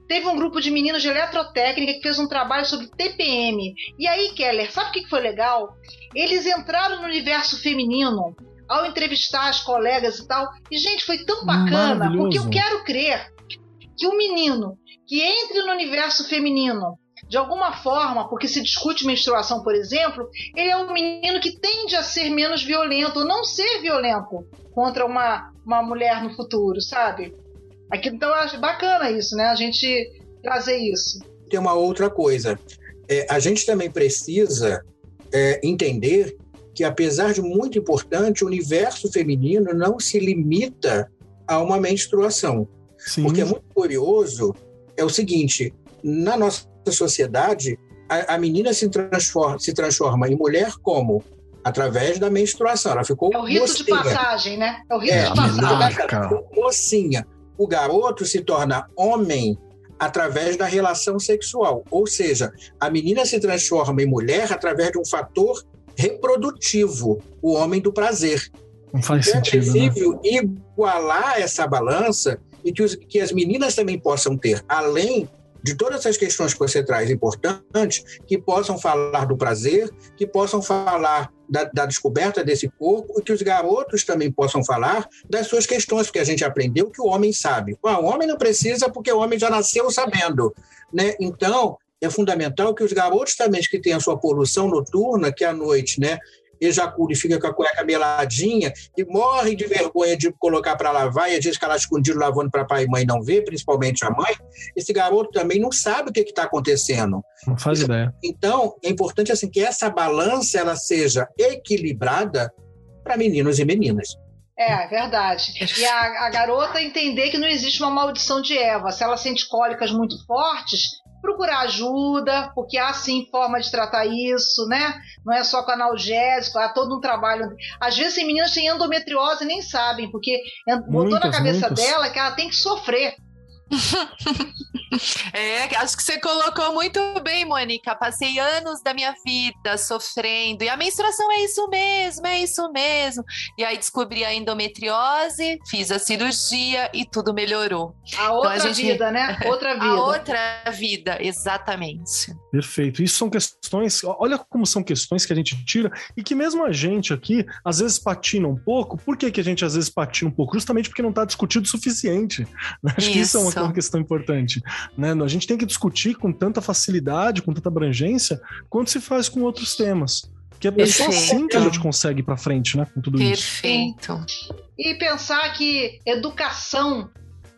teve um grupo de meninos de eletrotécnica que fez um trabalho sobre TPM. E aí, Keller, sabe o que foi legal? Eles entraram no universo feminino ao entrevistar as colegas e tal. E, gente, foi tão bacana, porque eu quero crer que o menino que entre no universo feminino de alguma forma, porque se discute menstruação, por exemplo, ele é um menino que tende a ser menos violento, ou não ser violento contra uma, uma mulher no futuro, sabe? Aqui, então eu acho bacana isso, né? A gente trazer isso. Tem uma outra coisa. É, a gente também precisa é, entender que, apesar de muito importante, o universo feminino não se limita a uma menstruação. Sim. Porque é muito curioso, é o seguinte, na nossa sociedade, a, a menina se transforma, se transforma em mulher como? Através da menstruação. Ela ficou É o rito mocinha. de passagem, né? É o rito é, de passagem. Mocinha o garoto se torna homem através da relação sexual. Ou seja, a menina se transforma em mulher através de um fator reprodutivo, o homem do prazer. Não faz então, sentido. É possível né? igualar essa balança e que, os, que as meninas também possam ter, além de todas essas questões que você traz importantes, que possam falar do prazer, que possam falar da, da, descoberta desse corpo e que os garotos também possam falar das suas questões, porque a gente aprendeu que o homem sabe. Ah, o homem não precisa porque o homem já nasceu sabendo. Né? Então, é fundamental que os garotos também que têm a sua poluição noturna, que à noite né, ejacula e fica com a cueca meladinha e morre de vergonha de colocar para lavar e às vezes fica lá escondido lavando para pai e mãe não ver, principalmente a mãe, esse garoto também não sabe o que está acontecendo. Não faz Isso, ideia. Então, é importante assim que essa balança ela seja equilibrada para meninos e meninas. É, verdade. E a, a, garota entender que não existe uma maldição de Eva. Se ela sente cólicas muito fortes, procurar ajuda, porque há sim forma de tratar isso, né? Não é só com analgésico, há todo um trabalho. Às vezes meninas têm endometriose e nem sabem, porque botou muitas, na cabeça muitas. dela que ela tem que sofrer. É, acho que você colocou muito bem, Mônica. Passei anos da minha vida sofrendo. E a menstruação é isso mesmo, é isso mesmo. E aí descobri a endometriose, fiz a cirurgia e tudo melhorou. A outra então, a gente... vida, né? Outra vida. A outra vida, exatamente. Perfeito. Isso são questões, olha como são questões que a gente tira e que mesmo a gente aqui, às vezes patina um pouco. Por que, que a gente às vezes patina um pouco? Justamente porque não está discutido o suficiente. Acho isso. que isso é uma, uma questão importante. Né? A gente tem que discutir com tanta facilidade, com tanta abrangência, quanto se faz com outros temas. Que é só assim que a gente consegue ir para frente, né? Com tudo Perfeito. isso. Perfeito. E pensar que educação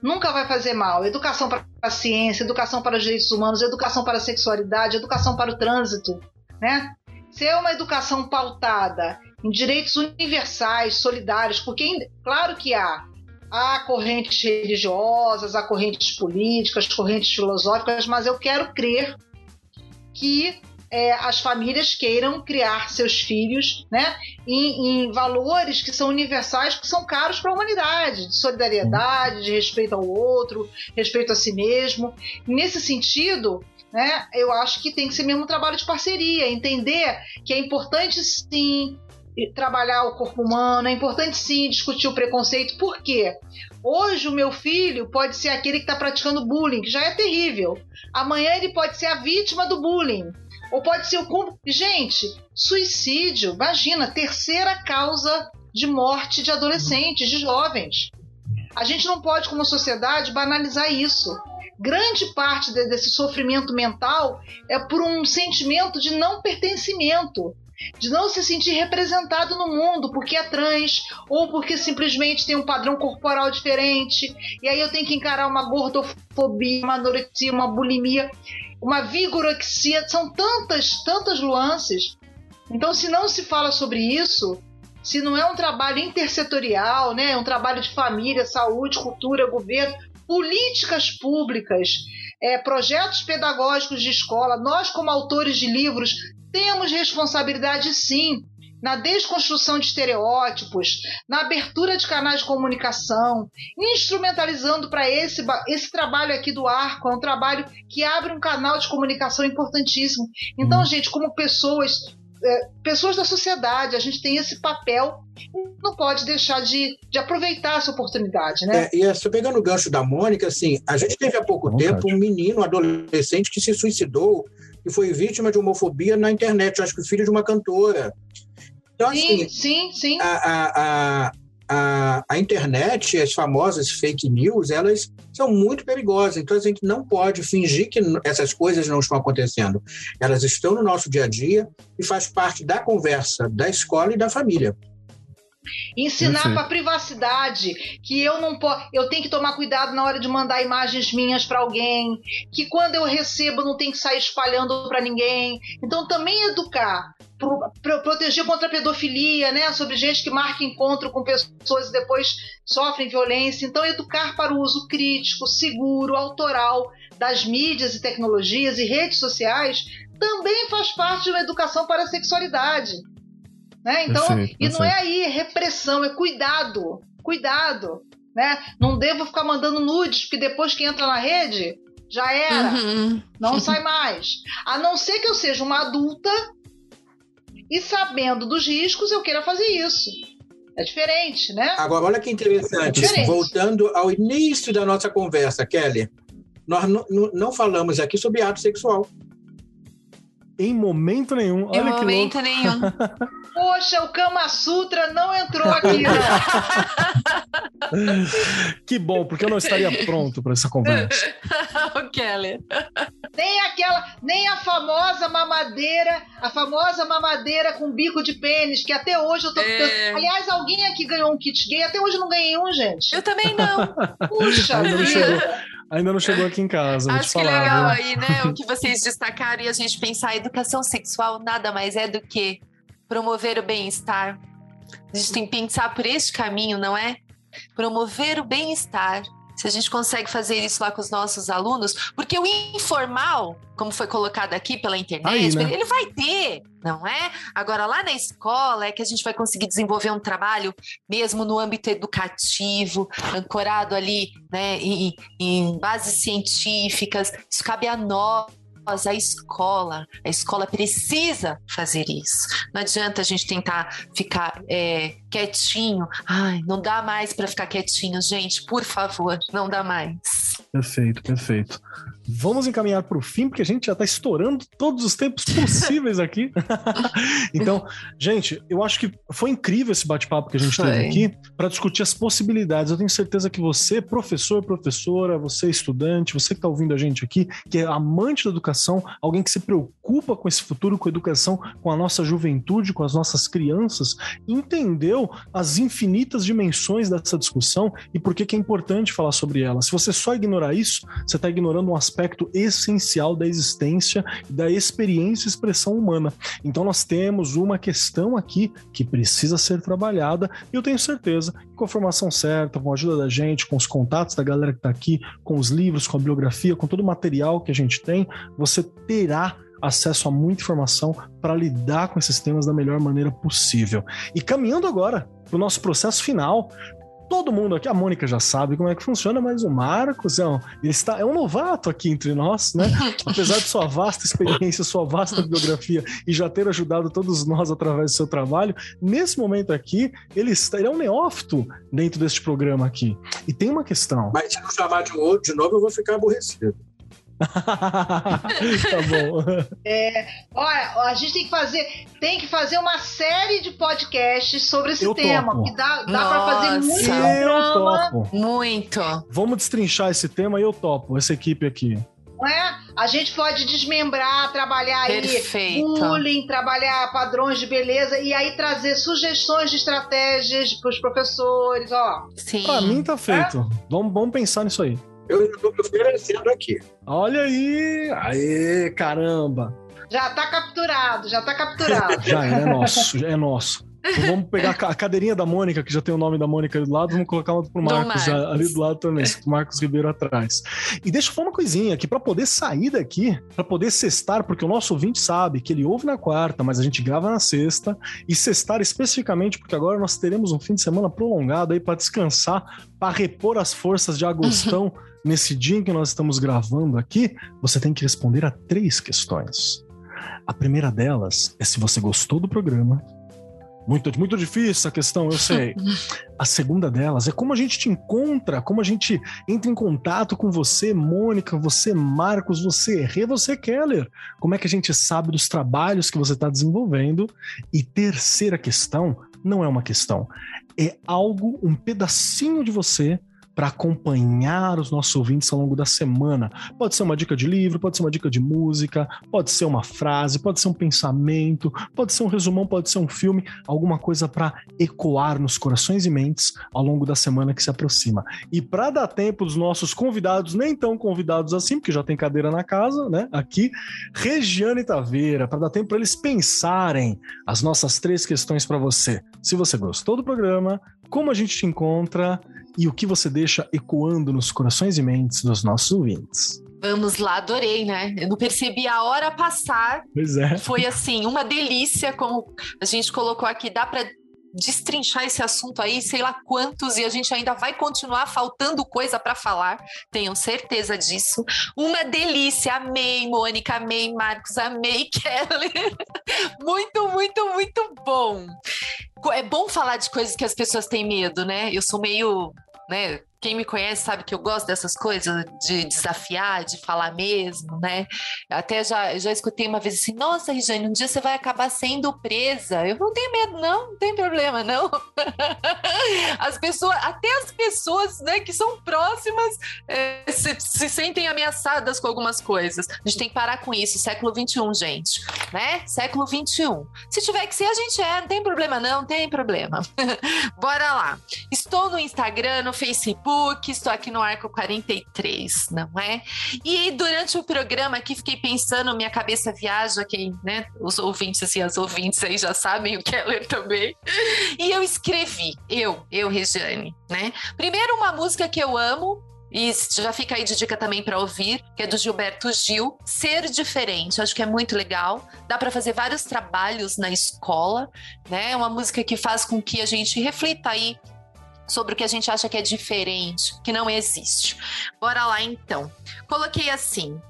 nunca vai fazer mal. Educação para a ciência, educação para os direitos humanos, educação para a sexualidade, educação para o trânsito, né? Se é uma educação pautada em direitos universais, solidários, porque claro que há há correntes religiosas, há correntes políticas, correntes filosóficas, mas eu quero crer que é, as famílias queiram criar seus filhos né, em, em, valores que são universais, que são caros para a humanidade, de solidariedade, de respeito ao outro, respeito a si mesmo. Nesse sentido, né, eu acho que tem que ser mesmo um trabalho de parceria, entender que é importante sim trabalhar o corpo humano, é importante sim discutir o preconceito, por quê? Hoje o meu filho pode ser aquele que está praticando bullying, que já é terrível. Amanhã ele pode ser a vítima do bullying. Ou pode ser o. Gente, suicídio, imagina, terceira causa de morte de adolescentes, de jovens. A gente não pode, como sociedade, banalizar isso. Grande parte desse sofrimento mental é por um sentimento de não pertencimento de não se sentir representado no mundo porque é trans ou porque simplesmente tem um padrão corporal diferente e aí eu tenho que encarar uma gordofobia, uma anorexia, uma bulimia, uma vigorexia, são tantas, tantas nuances. Então, se não se fala sobre isso, se não é um trabalho intersetorial, né, é um trabalho de família, saúde, cultura, governo, políticas públicas, é, projetos pedagógicos de escola, nós como autores de livros temos responsabilidade sim na desconstrução de estereótipos, na abertura de canais de comunicação, instrumentalizando para esse, esse trabalho aqui do arco, é um trabalho que abre um canal de comunicação importantíssimo. Então, hum. gente, como pessoas, é, pessoas da sociedade, a gente tem esse papel não pode deixar de, de aproveitar essa oportunidade, né? É, e essa, pegando o gancho da Mônica, assim, a gente teve há pouco tempo um menino, um adolescente que se suicidou e foi vítima de homofobia na internet, acho que filho de uma cantora. Então, sim, assim, sim, sim. A, a, a, a, internet, as famosas fake news, elas são muito perigosas. Então, a gente não pode fingir que essas coisas não estão acontecendo. Elas estão no nosso dia a dia e faz parte da conversa da escola e da família. Ensinar para privacidade, que eu não posso, eu tenho que tomar cuidado na hora de mandar imagens minhas para alguém, que quando eu recebo não tem que sair espalhando para ninguém. Então também educar, pro, pro, proteger contra a pedofilia, né, sobre gente que marca encontro com pessoas e depois sofrem violência. Então educar para o uso crítico, seguro, autoral das mídias e tecnologias e redes sociais também faz parte de uma educação para a sexualidade. Né? Então, perfeito, e não é aí é repressão, é cuidado, cuidado. Né? Não devo ficar mandando nudes, porque depois que entra na rede, já era. Uhum. Não sai mais. A não ser que eu seja uma adulta e sabendo dos riscos eu queira fazer isso. É diferente, né? Agora, olha que interessante. É. Voltando ao início da nossa conversa, Kelly. nós não, não falamos aqui sobre ato sexual. Em momento nenhum. Em Olha que momento louco. nenhum. Poxa, o Kama Sutra não entrou aqui, né? Que bom, porque eu não estaria pronto para essa conversa. o Keller. Nem aquela, nem a famosa mamadeira, a famosa mamadeira com bico de pênis, que até hoje eu tô É. ficando. Aliás, alguém aqui ganhou um kit gay, até hoje eu não ganhei um, gente. Eu também não. Puxa Ainda não chegou, ainda não chegou aqui em casa. Acho que falar, legal viu? aí, né? O que vocês destacaram e a gente pensar, a educação sexual nada mais é do que promover o bem-estar. A gente tem que pensar por este caminho, não é? Promover o bem-estar. Se a gente consegue fazer isso lá com os nossos alunos, porque o informal, como foi colocado aqui pela internet, Aí, né? ele vai ter, não é? Agora, lá na escola é que a gente vai conseguir desenvolver um trabalho mesmo no âmbito educativo, ancorado ali né, em, em bases científicas. Isso cabe a nós. A escola, a escola precisa fazer isso. Não adianta a gente tentar ficar é, quietinho. Ai, não dá mais para ficar quietinho, gente. Por favor, não dá mais. Perfeito, perfeito. Vamos encaminhar para o fim, porque a gente já está estourando todos os tempos possíveis aqui. então, gente, eu acho que foi incrível esse bate-papo que a gente teve Foi. aqui para discutir as possibilidades. Eu tenho certeza que você, professor, professora, você, estudante, você que está ouvindo a gente aqui, que é amante da educação, alguém que se preocupa com esse futuro, com a educação, com a nossa juventude, com as nossas crianças, entendeu as infinitas dimensões dessa discussão e por que que é importante falar sobre ela. Se você só ignorar isso, você está ignorando um aspecto essencial da existência e da experiência e expressão humana. Então nós temos uma questão aqui que precisa ser trabalhada e eu tenho certeza que com a formação certa, com a ajuda da gente, com os contatos da galera que está aqui, com os livros, com a bibliografia, com todo o material que a gente tem, você terá acesso a muita informação para lidar com esses temas da melhor maneira possível. E caminhando agora para o nosso processo final, todo mundo aqui, a Mônica já sabe como é que funciona, mas o Marcos é um, ele está, é um novato aqui entre nós, né? Apesar de sua vasta experiência, sua vasta bibliografia e já ter ajudado todos nós através do seu trabalho, nesse momento aqui, ele, está, ele é um neófito dentro deste programa aqui. E tem uma questão. Mas se não chamar de um outro de novo, eu vou ficar aborrecido. tá bom. Olha, a gente tem que fazer, tem que fazer uma série de podcasts sobre esse Eu tema, topo. que dá, dá para fazer muito Eu topo. Muito. Vamos destrinchar esse tema e eu topo, essa equipe aqui. não é? A gente pode desmembrar, trabalhar aí Perfeito. bullying, trabalhar padrões de beleza e aí trazer sugestões de estratégias para os professores, ó. Sim. Pra mim tá feito. Vamos, vamos pensar nisso aí. Eu estou me oferecendo aqui. Olha aí! Aê, caramba! Já tá capturado, já tá capturado. Já é, é nosso, já é nosso. Então vamos pegar a ca- a cadeirinha da Mônica, que já tem o nome da Mônica ali do lado, vamos colocar uma pro Do Marcos, já, Marcos. ali do lado também, o Marcos Ribeiro atrás. E deixa eu falar uma coisinha, que para poder sair daqui, para poder cestar, porque o nosso ouvinte sabe que ele ouve na quarta, mas a gente grava na sexta, e cestar especificamente porque agora nós teremos um fim de semana prolongado aí para descansar, para repor as forças de Agostão nesse dia em que nós estamos gravando aqui, você tem que responder a três questões. A primeira delas é se você gostou do programa. Muito, muito difícil essa questão, eu sei. A segunda delas é como a gente te encontra, como a gente entra em contato com você, Mônica, você, Marcos, você, Rê, você, Keller. Como é que a gente sabe dos trabalhos que você está desenvolvendo? E terceira questão, não é uma questão, é algo, um pedacinho de você para acompanhar os nossos ouvintes ao longo da semana. Pode ser uma dica de livro, pode ser uma dica de música, pode ser uma frase, pode ser um pensamento, pode ser um resumão, pode ser um filme, alguma coisa para ecoar nos corações e mentes ao longo da semana que se aproxima. E para dar tempo dos nossos convidados, nem tão convidados assim, porque já tem cadeira na casa, né? Aqui, Regiane Taveira, para dar tempo para eles pensarem as nossas três questões para você. Se você gostou do programa, como a gente te encontra e o que você deixa ecoando nos corações e mentes dos nossos ouvintes. Vamos lá, adorei, né? Eu não percebi a hora passar. Pois é. Foi assim, uma delícia, como a gente colocou aqui. Dá para destrinchar esse assunto aí, sei lá quantos, e a gente ainda vai continuar faltando coisa para falar, tenho certeza disso. Uma delícia, amei, Mônica, amei, Marcos, amei, Kelly. Muito, muito, muito bom. É bom falar de coisas que as pessoas têm medo, né? Eu sou meio, né? Quem me conhece sabe que eu gosto dessas coisas, de desafiar, de falar mesmo, né? Até já, já escutei uma vez assim: nossa, Regiane, um dia você vai acabar sendo presa. Eu não tenho medo, não, não tem problema, não. As pessoas, até as pessoas né, que são próximas é, se, se, sentem ameaçadas com algumas coisas. A gente tem que parar com isso. Século XXI, gente. Né? Século XXI. Se tiver que ser, a gente é, não tem problema, não, não tem problema. Bora lá. Estou no Instagram, no Facebook, estou aqui no Arco 43, não é? E durante o programa aqui fiquei pensando, minha cabeça viaja, quem, né? Os ouvintes e as ouvintes aí já sabem o que é também. E eu escrevi, eu, eu, Regiane, né? Primeiro, uma música que eu amo, e já fica aí de dica também para ouvir, que é do Gilberto Gil, Ser Diferente. Acho que é muito legal. Dá para fazer vários trabalhos na escola, né? É uma música que faz com que a gente reflita aí sobre o que a gente acha que é diferente, que não existe. Bora lá então. Coloquei assim: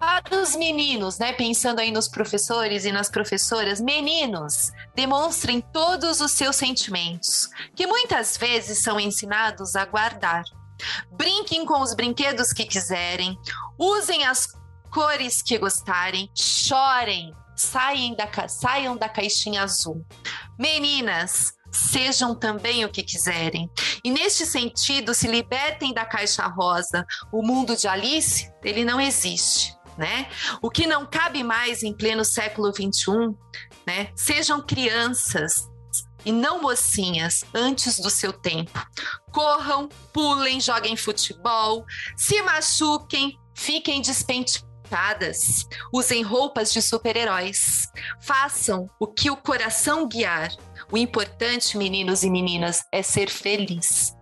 para os meninos, né? Pensando aí nos professores e nas professoras, meninos, demonstrem todos os seus sentimentos, que muitas vezes são ensinados a guardar. Brinquem com os brinquedos que quiserem, usem as cores que gostarem, chorem, saiam da, saiam da caixinha azul. Meninas, sejam também o que quiserem. E neste sentido, se libertem da caixa rosa. O mundo de Alice, ele não existe. Né? O que não cabe mais em pleno século XXI, né? Sejam crianças, e não mocinhas antes do seu tempo. Corram, pulem, joguem futebol, se machuquem, fiquem despenteadas, usem roupas de super-heróis. Façam o que o coração guiar. O importante, meninos e meninas, é ser feliz.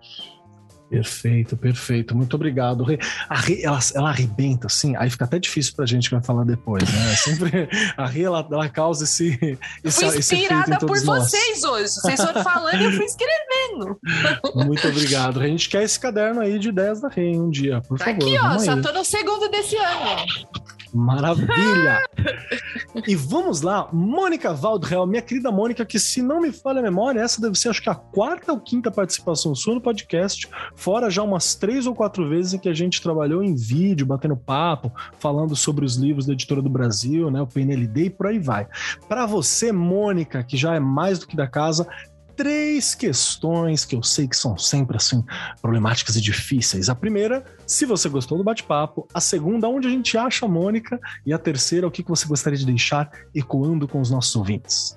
Perfeito, perfeito. Muito obrigado. A Rê, ela, ela arrebenta, assim, aí fica até difícil pra gente que vai falar depois, né? Sempre a Rê, ela, ela causa esse, esse Fui inspirada por nós. vocês hoje. Vocês foram falando e eu fui escrevendo. Muito obrigado. A gente quer esse caderno aí de ideias da Rê um dia, por tá favor. Aqui, ó, já tô no segundo desse ano. Maravilha! e vamos lá, Mônica Waldreal, minha querida Mônica, que se não me falha a memória, essa deve ser acho que a quarta ou quinta participação sua no podcast, fora já umas três ou quatro vezes em que a gente trabalhou em vídeo, batendo papo, falando sobre os livros da Editora do Brasil, né, o PNLD e por aí vai. Para você, Mônica, que já é mais do que da casa, três questões que eu sei que são sempre assim problemáticas e difíceis. A primeira, se você gostou do bate-papo, a segunda, onde a gente acha a Mônica, e a terceira, o que você gostaria de deixar ecoando com os nossos ouvintes.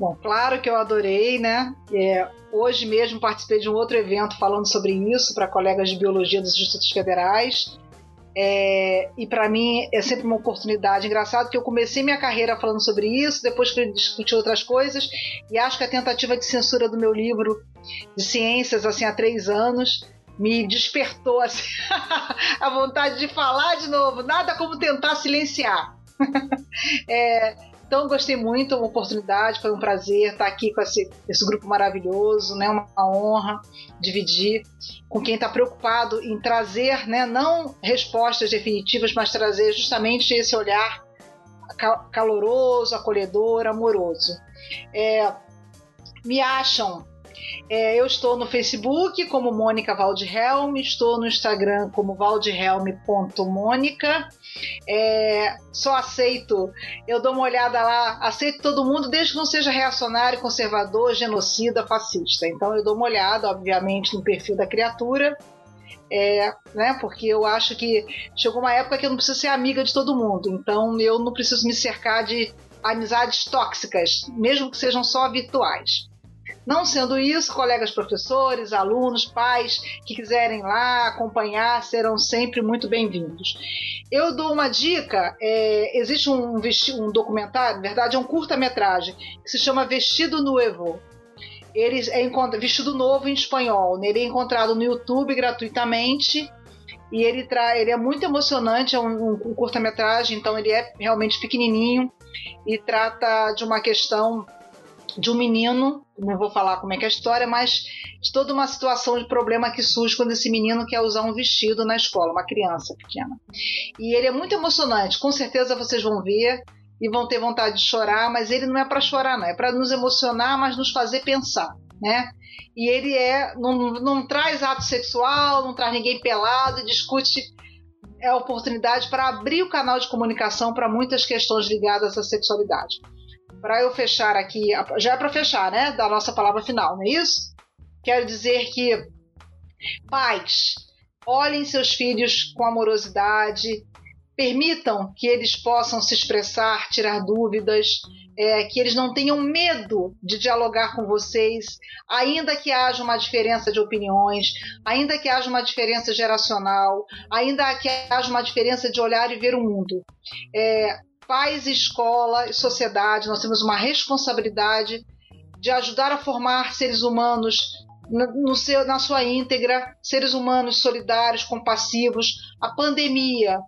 Bom, claro que eu adorei, né? É, hoje mesmo participei de um outro evento falando sobre isso para colegas de biologia dos institutos federais. É, e para mim é sempre uma oportunidade. Engraçado que eu comecei minha carreira falando sobre isso, depois fui discutir outras coisas, e acho que a tentativa de censura do meu livro de ciências, assim, há três anos, me despertou assim, a vontade de falar de novo. Nada como tentar silenciar. é, então, gostei muito, uma oportunidade, foi um prazer estar aqui com esse, esse grupo maravilhoso, né? uma honra dividir com quem está preocupado em trazer, né, não respostas definitivas, mas trazer justamente esse olhar caloroso, acolhedor, amoroso. É, me acham é, eu estou no Facebook como Mônica Waldhelm, estou no Instagram como waldhelm.mônica. É, só aceito, eu dou uma olhada lá, aceito todo mundo, desde que não seja reacionário, conservador, genocida, fascista. Então eu dou uma olhada, obviamente, no perfil da criatura. É, né, porque eu acho que chegou uma época que eu não preciso ser amiga de todo mundo, então eu não preciso me cercar de amizades tóxicas, mesmo que sejam só virtuais. Não sendo isso, colegas professores, alunos, pais que quiserem lá acompanhar serão sempre muito bem-vindos. Eu dou uma dica: é, existe um, um documentário, na verdade é um curta-metragem, que se chama Vestido Nuevo. Ele é vestido novo em espanhol. Ele é encontrado no YouTube gratuitamente e ele, tra ele é muito emocionante, é um, um curta-metragem, então ele é realmente pequenininho e trata de uma questão de um menino, não vou falar como é que é a história, mas de toda uma situação de problema que surge quando esse menino quer usar um vestido na escola, uma criança pequena. E ele é muito emocionante, com certeza vocês vão ver e vão ter vontade de chorar, mas ele não é para chorar, não, é para nos emocionar, mas nos fazer pensar. né? E ele é não, não traz ato sexual, não traz ninguém pelado, discute é a oportunidade para abrir o canal de comunicação para muitas questões ligadas à sexualidade. Para eu fechar aqui, já é para fechar, né? Da nossa palavra final, não é isso? Quero dizer que pais, olhem seus filhos com amorosidade, permitam que eles possam se expressar, tirar dúvidas, é, que eles não tenham medo de dialogar com vocês, ainda que haja uma diferença de opiniões, ainda que haja uma diferença geracional, ainda que haja uma diferença de olhar e ver o mundo. É, pais, escola e sociedade, nós temos uma responsabilidade de ajudar a formar seres humanos no seu, na sua íntegra, seres humanos solidários, compassivos. A pandemia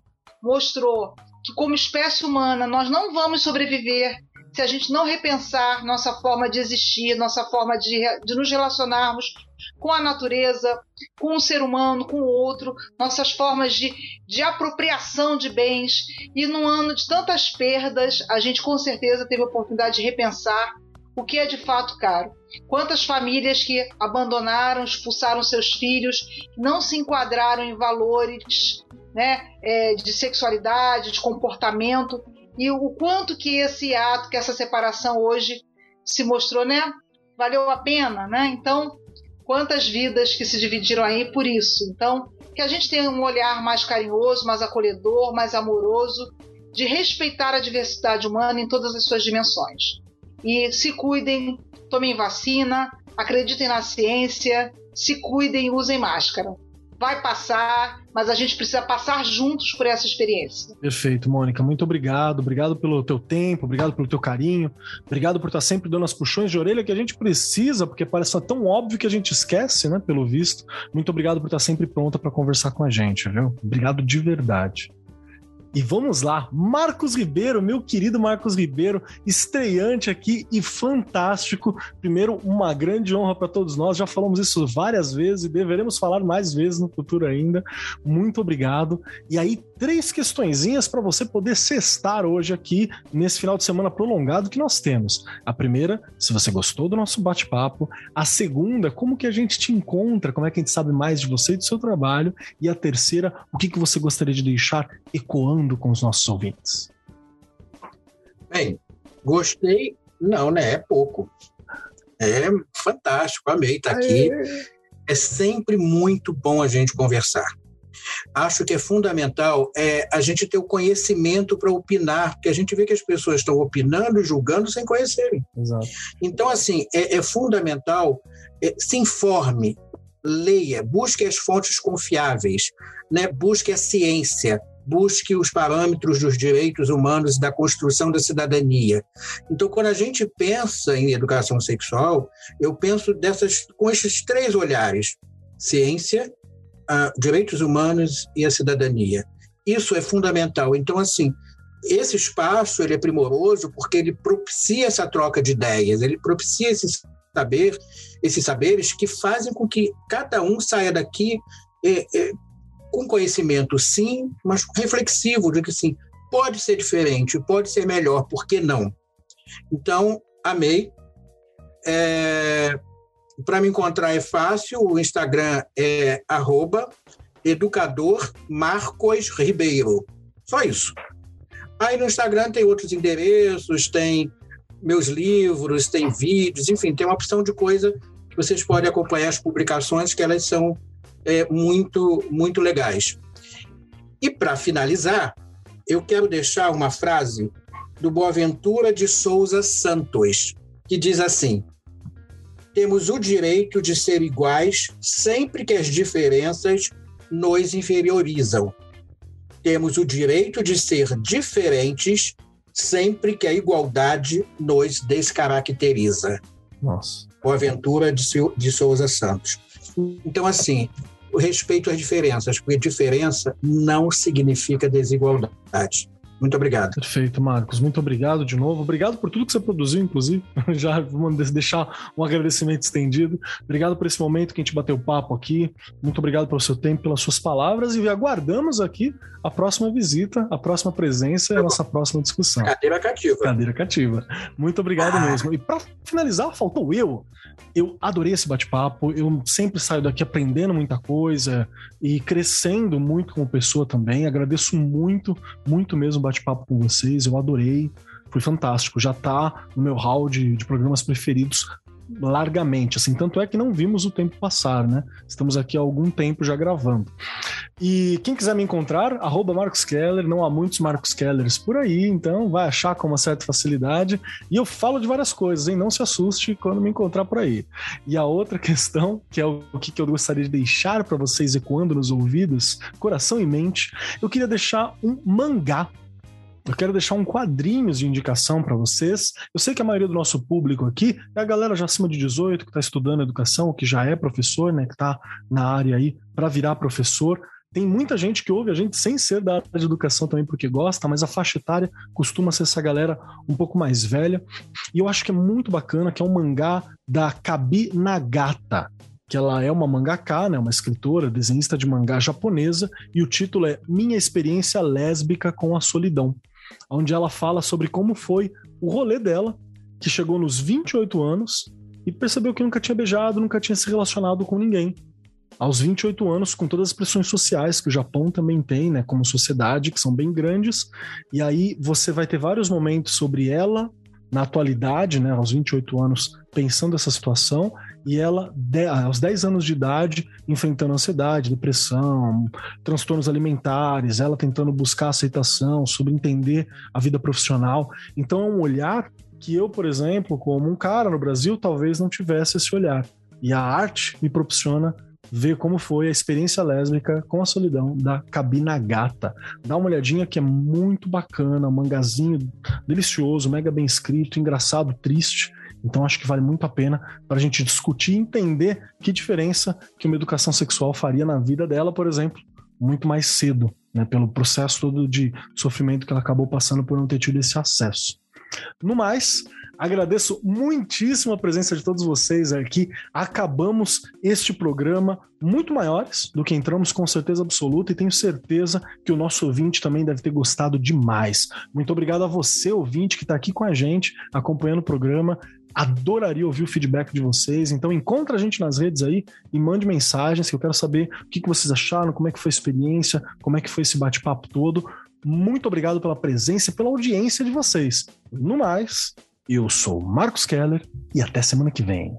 mostrou que, como espécie humana, nós não vamos sobreviver se a gente não repensar nossa forma de existir, nossa forma de, de nos relacionarmos com a natureza, com o ser humano, com o outro, nossas formas de, de apropriação de bens. E num ano de tantas perdas, a gente com certeza teve a oportunidade de repensar o que é de fato caro. Quantas famílias que abandonaram, expulsaram seus filhos, não se enquadraram em valores né, é, de sexualidade, de comportamento e o quanto que esse ato, que essa separação hoje se mostrou, né? Valeu a pena, né? Então, quantas vidas que se dividiram aí por isso. Então, que a gente tenha um olhar mais carinhoso, mais acolhedor, mais amoroso, de respeitar a diversidade humana em todas as suas dimensões. E se cuidem, tomem vacina, acreditem na ciência, se cuidem, usem máscara vai passar, mas a gente precisa passar juntos por essa experiência. Perfeito, Mônica. Muito obrigado. Obrigado pelo teu tempo, obrigado pelo teu carinho, obrigado por estar sempre dando as puxões de orelha que a gente precisa, porque parece tão óbvio que a gente esquece, né? Pelo visto. Muito obrigado por estar sempre pronta para conversar com a gente, viu? Obrigado de verdade. E vamos lá, Marcos Ribeiro, meu querido Marcos Ribeiro, estreante aqui e fantástico. Primeiro, uma grande honra para todos nós. Já falamos isso várias vezes e deveremos falar mais vezes no futuro ainda. Muito obrigado. E aí, três questõezinhas para você poder cestar hoje aqui nesse final de semana prolongado que nós temos. A primeira, se você gostou do nosso bate-papo. A segunda, como que a gente te encontra? Como é que a gente sabe mais de você e do seu trabalho? E a terceira, o que, que você gostaria de deixar ecoando com os nossos ouvintes? Bem, gostei, não, né? É pouco. É fantástico, amei estar aqui. É sempre muito bom a gente conversar. Acho que é fundamental é, a gente ter o conhecimento para opinar, porque a gente vê que as pessoas estão opinando e julgando sem conhecerem. Exato. Então, assim, é, é fundamental, é, se informe, leia, busque as fontes confiáveis, né? busque a ciência, busque os parâmetros dos direitos humanos e da construção da cidadania. Então, quando a gente pensa em educação sexual, eu penso dessas com esses três olhares: ciência, direitos humanos e a cidadania. Isso é fundamental. Então, assim, esse espaço ele é primoroso porque ele propicia essa troca de ideias, ele propicia esse saber, esses saberes que fazem com que cada um saia daqui é, é, com conhecimento, sim, mas reflexivo, de que sim, pode ser diferente, pode ser melhor, por que não? Então, amei. É, Para me encontrar é fácil, o Instagram é arroba educador Marcos Ribeiro. Só isso. Aí no Instagram tem outros endereços, tem meus livros, tem vídeos, enfim, tem uma opção de coisa que vocês podem acompanhar as publicações, que elas são é, muito, muito legais. E para finalizar, eu quero deixar uma frase do Boaventura de Souza Santos, que diz assim: Temos o direito de ser iguais sempre que as diferenças nos inferiorizam. Temos o direito de ser diferentes sempre que a igualdade nos descaracteriza. Nossa. Boaventura de Souza Santos. Então, assim, o respeito às diferenças, porque diferença não significa desigualdade. Muito obrigado. Perfeito, Marcos. Muito obrigado de novo. Obrigado por tudo que você produziu, inclusive. Já vamos deixar um agradecimento estendido. Obrigado por esse momento que a gente bateu papo aqui. Muito obrigado pelo seu tempo, pelas suas palavras e aguardamos aqui a próxima visita, a próxima presença e a nossa próxima discussão. Cadeira cativa. Cadeira cativa. Muito obrigado ah. mesmo. E para finalizar, faltou eu. Eu adorei esse bate-papo. Eu sempre saio daqui aprendendo muita coisa e crescendo muito como pessoa também. Agradeço muito, muito mesmo o bate-papo com vocês. Eu adorei. Foi fantástico. Já tá no meu hall de, de programas preferidos largamente, assim, tanto é que não vimos o tempo passar, né? Estamos aqui há algum tempo já gravando. E quem quiser me encontrar, arroba Marcos Keller, não há muitos Marcos Kellers por aí, então vai achar com uma certa facilidade. E eu falo de várias coisas, hein? Não se assuste quando me encontrar por aí. E a outra questão, que é o que eu gostaria de deixar para vocês ecoando nos ouvidos, coração e mente, eu queria deixar um mangá eu quero deixar um quadrinhos de indicação para vocês. Eu sei que a maioria do nosso público aqui é a galera já acima de 18 que está estudando educação, que já é professor, né, que está na área aí para virar professor. Tem muita gente que ouve a gente sem ser da área de educação também porque gosta, mas a faixa etária costuma ser essa galera um pouco mais velha. E eu acho que é muito bacana que é um mangá da Kabi Nagata que ela é uma mangaka, né, uma escritora, desenhista de mangá japonesa, e o título é Minha Experiência Lésbica com a Solidão onde ela fala sobre como foi o rolê dela, que chegou nos 28 anos e percebeu que nunca tinha beijado, nunca tinha se relacionado com ninguém. Aos 28 anos, com todas as pressões sociais que o Japão também tem, né, como sociedade, que são bem grandes, e aí você vai ter vários momentos sobre ela na atualidade, né, aos 28 anos, pensando essa situação, e ela, aos 10 anos de idade, enfrentando ansiedade, depressão, transtornos alimentares, ela tentando buscar aceitação, sobre entender a vida profissional. Então é um olhar que eu, por exemplo, como um cara no Brasil, talvez não tivesse esse olhar. E a arte me proporciona ver como foi a experiência lésbica com a solidão da Cabina Gata. Dá uma olhadinha que é muito bacana, um mangazinho delicioso, mega bem escrito, engraçado, triste. Então acho que vale muito a pena para a gente discutir e entender que diferença que uma educação sexual faria na vida dela, por exemplo, muito mais cedo, né, pelo processo todo de sofrimento que ela acabou passando por não ter tido esse acesso. No mais, Agradeço muitíssimo a presença de todos vocês aqui. Acabamos este programa muito maiores do que entramos, com certeza absoluta, e tenho certeza que o nosso ouvinte também deve ter gostado demais. Muito obrigado a você, ouvinte, que está aqui com a gente, acompanhando o programa. Adoraria ouvir o feedback de vocês. Então encontra a gente nas redes aí e mande mensagens que eu quero saber o que vocês acharam, como é que foi a experiência, como é que foi esse bate-papo todo. Muito obrigado pela presença e pela audiência de vocês. No mais, eu sou Marcos Keller e até semana que vem.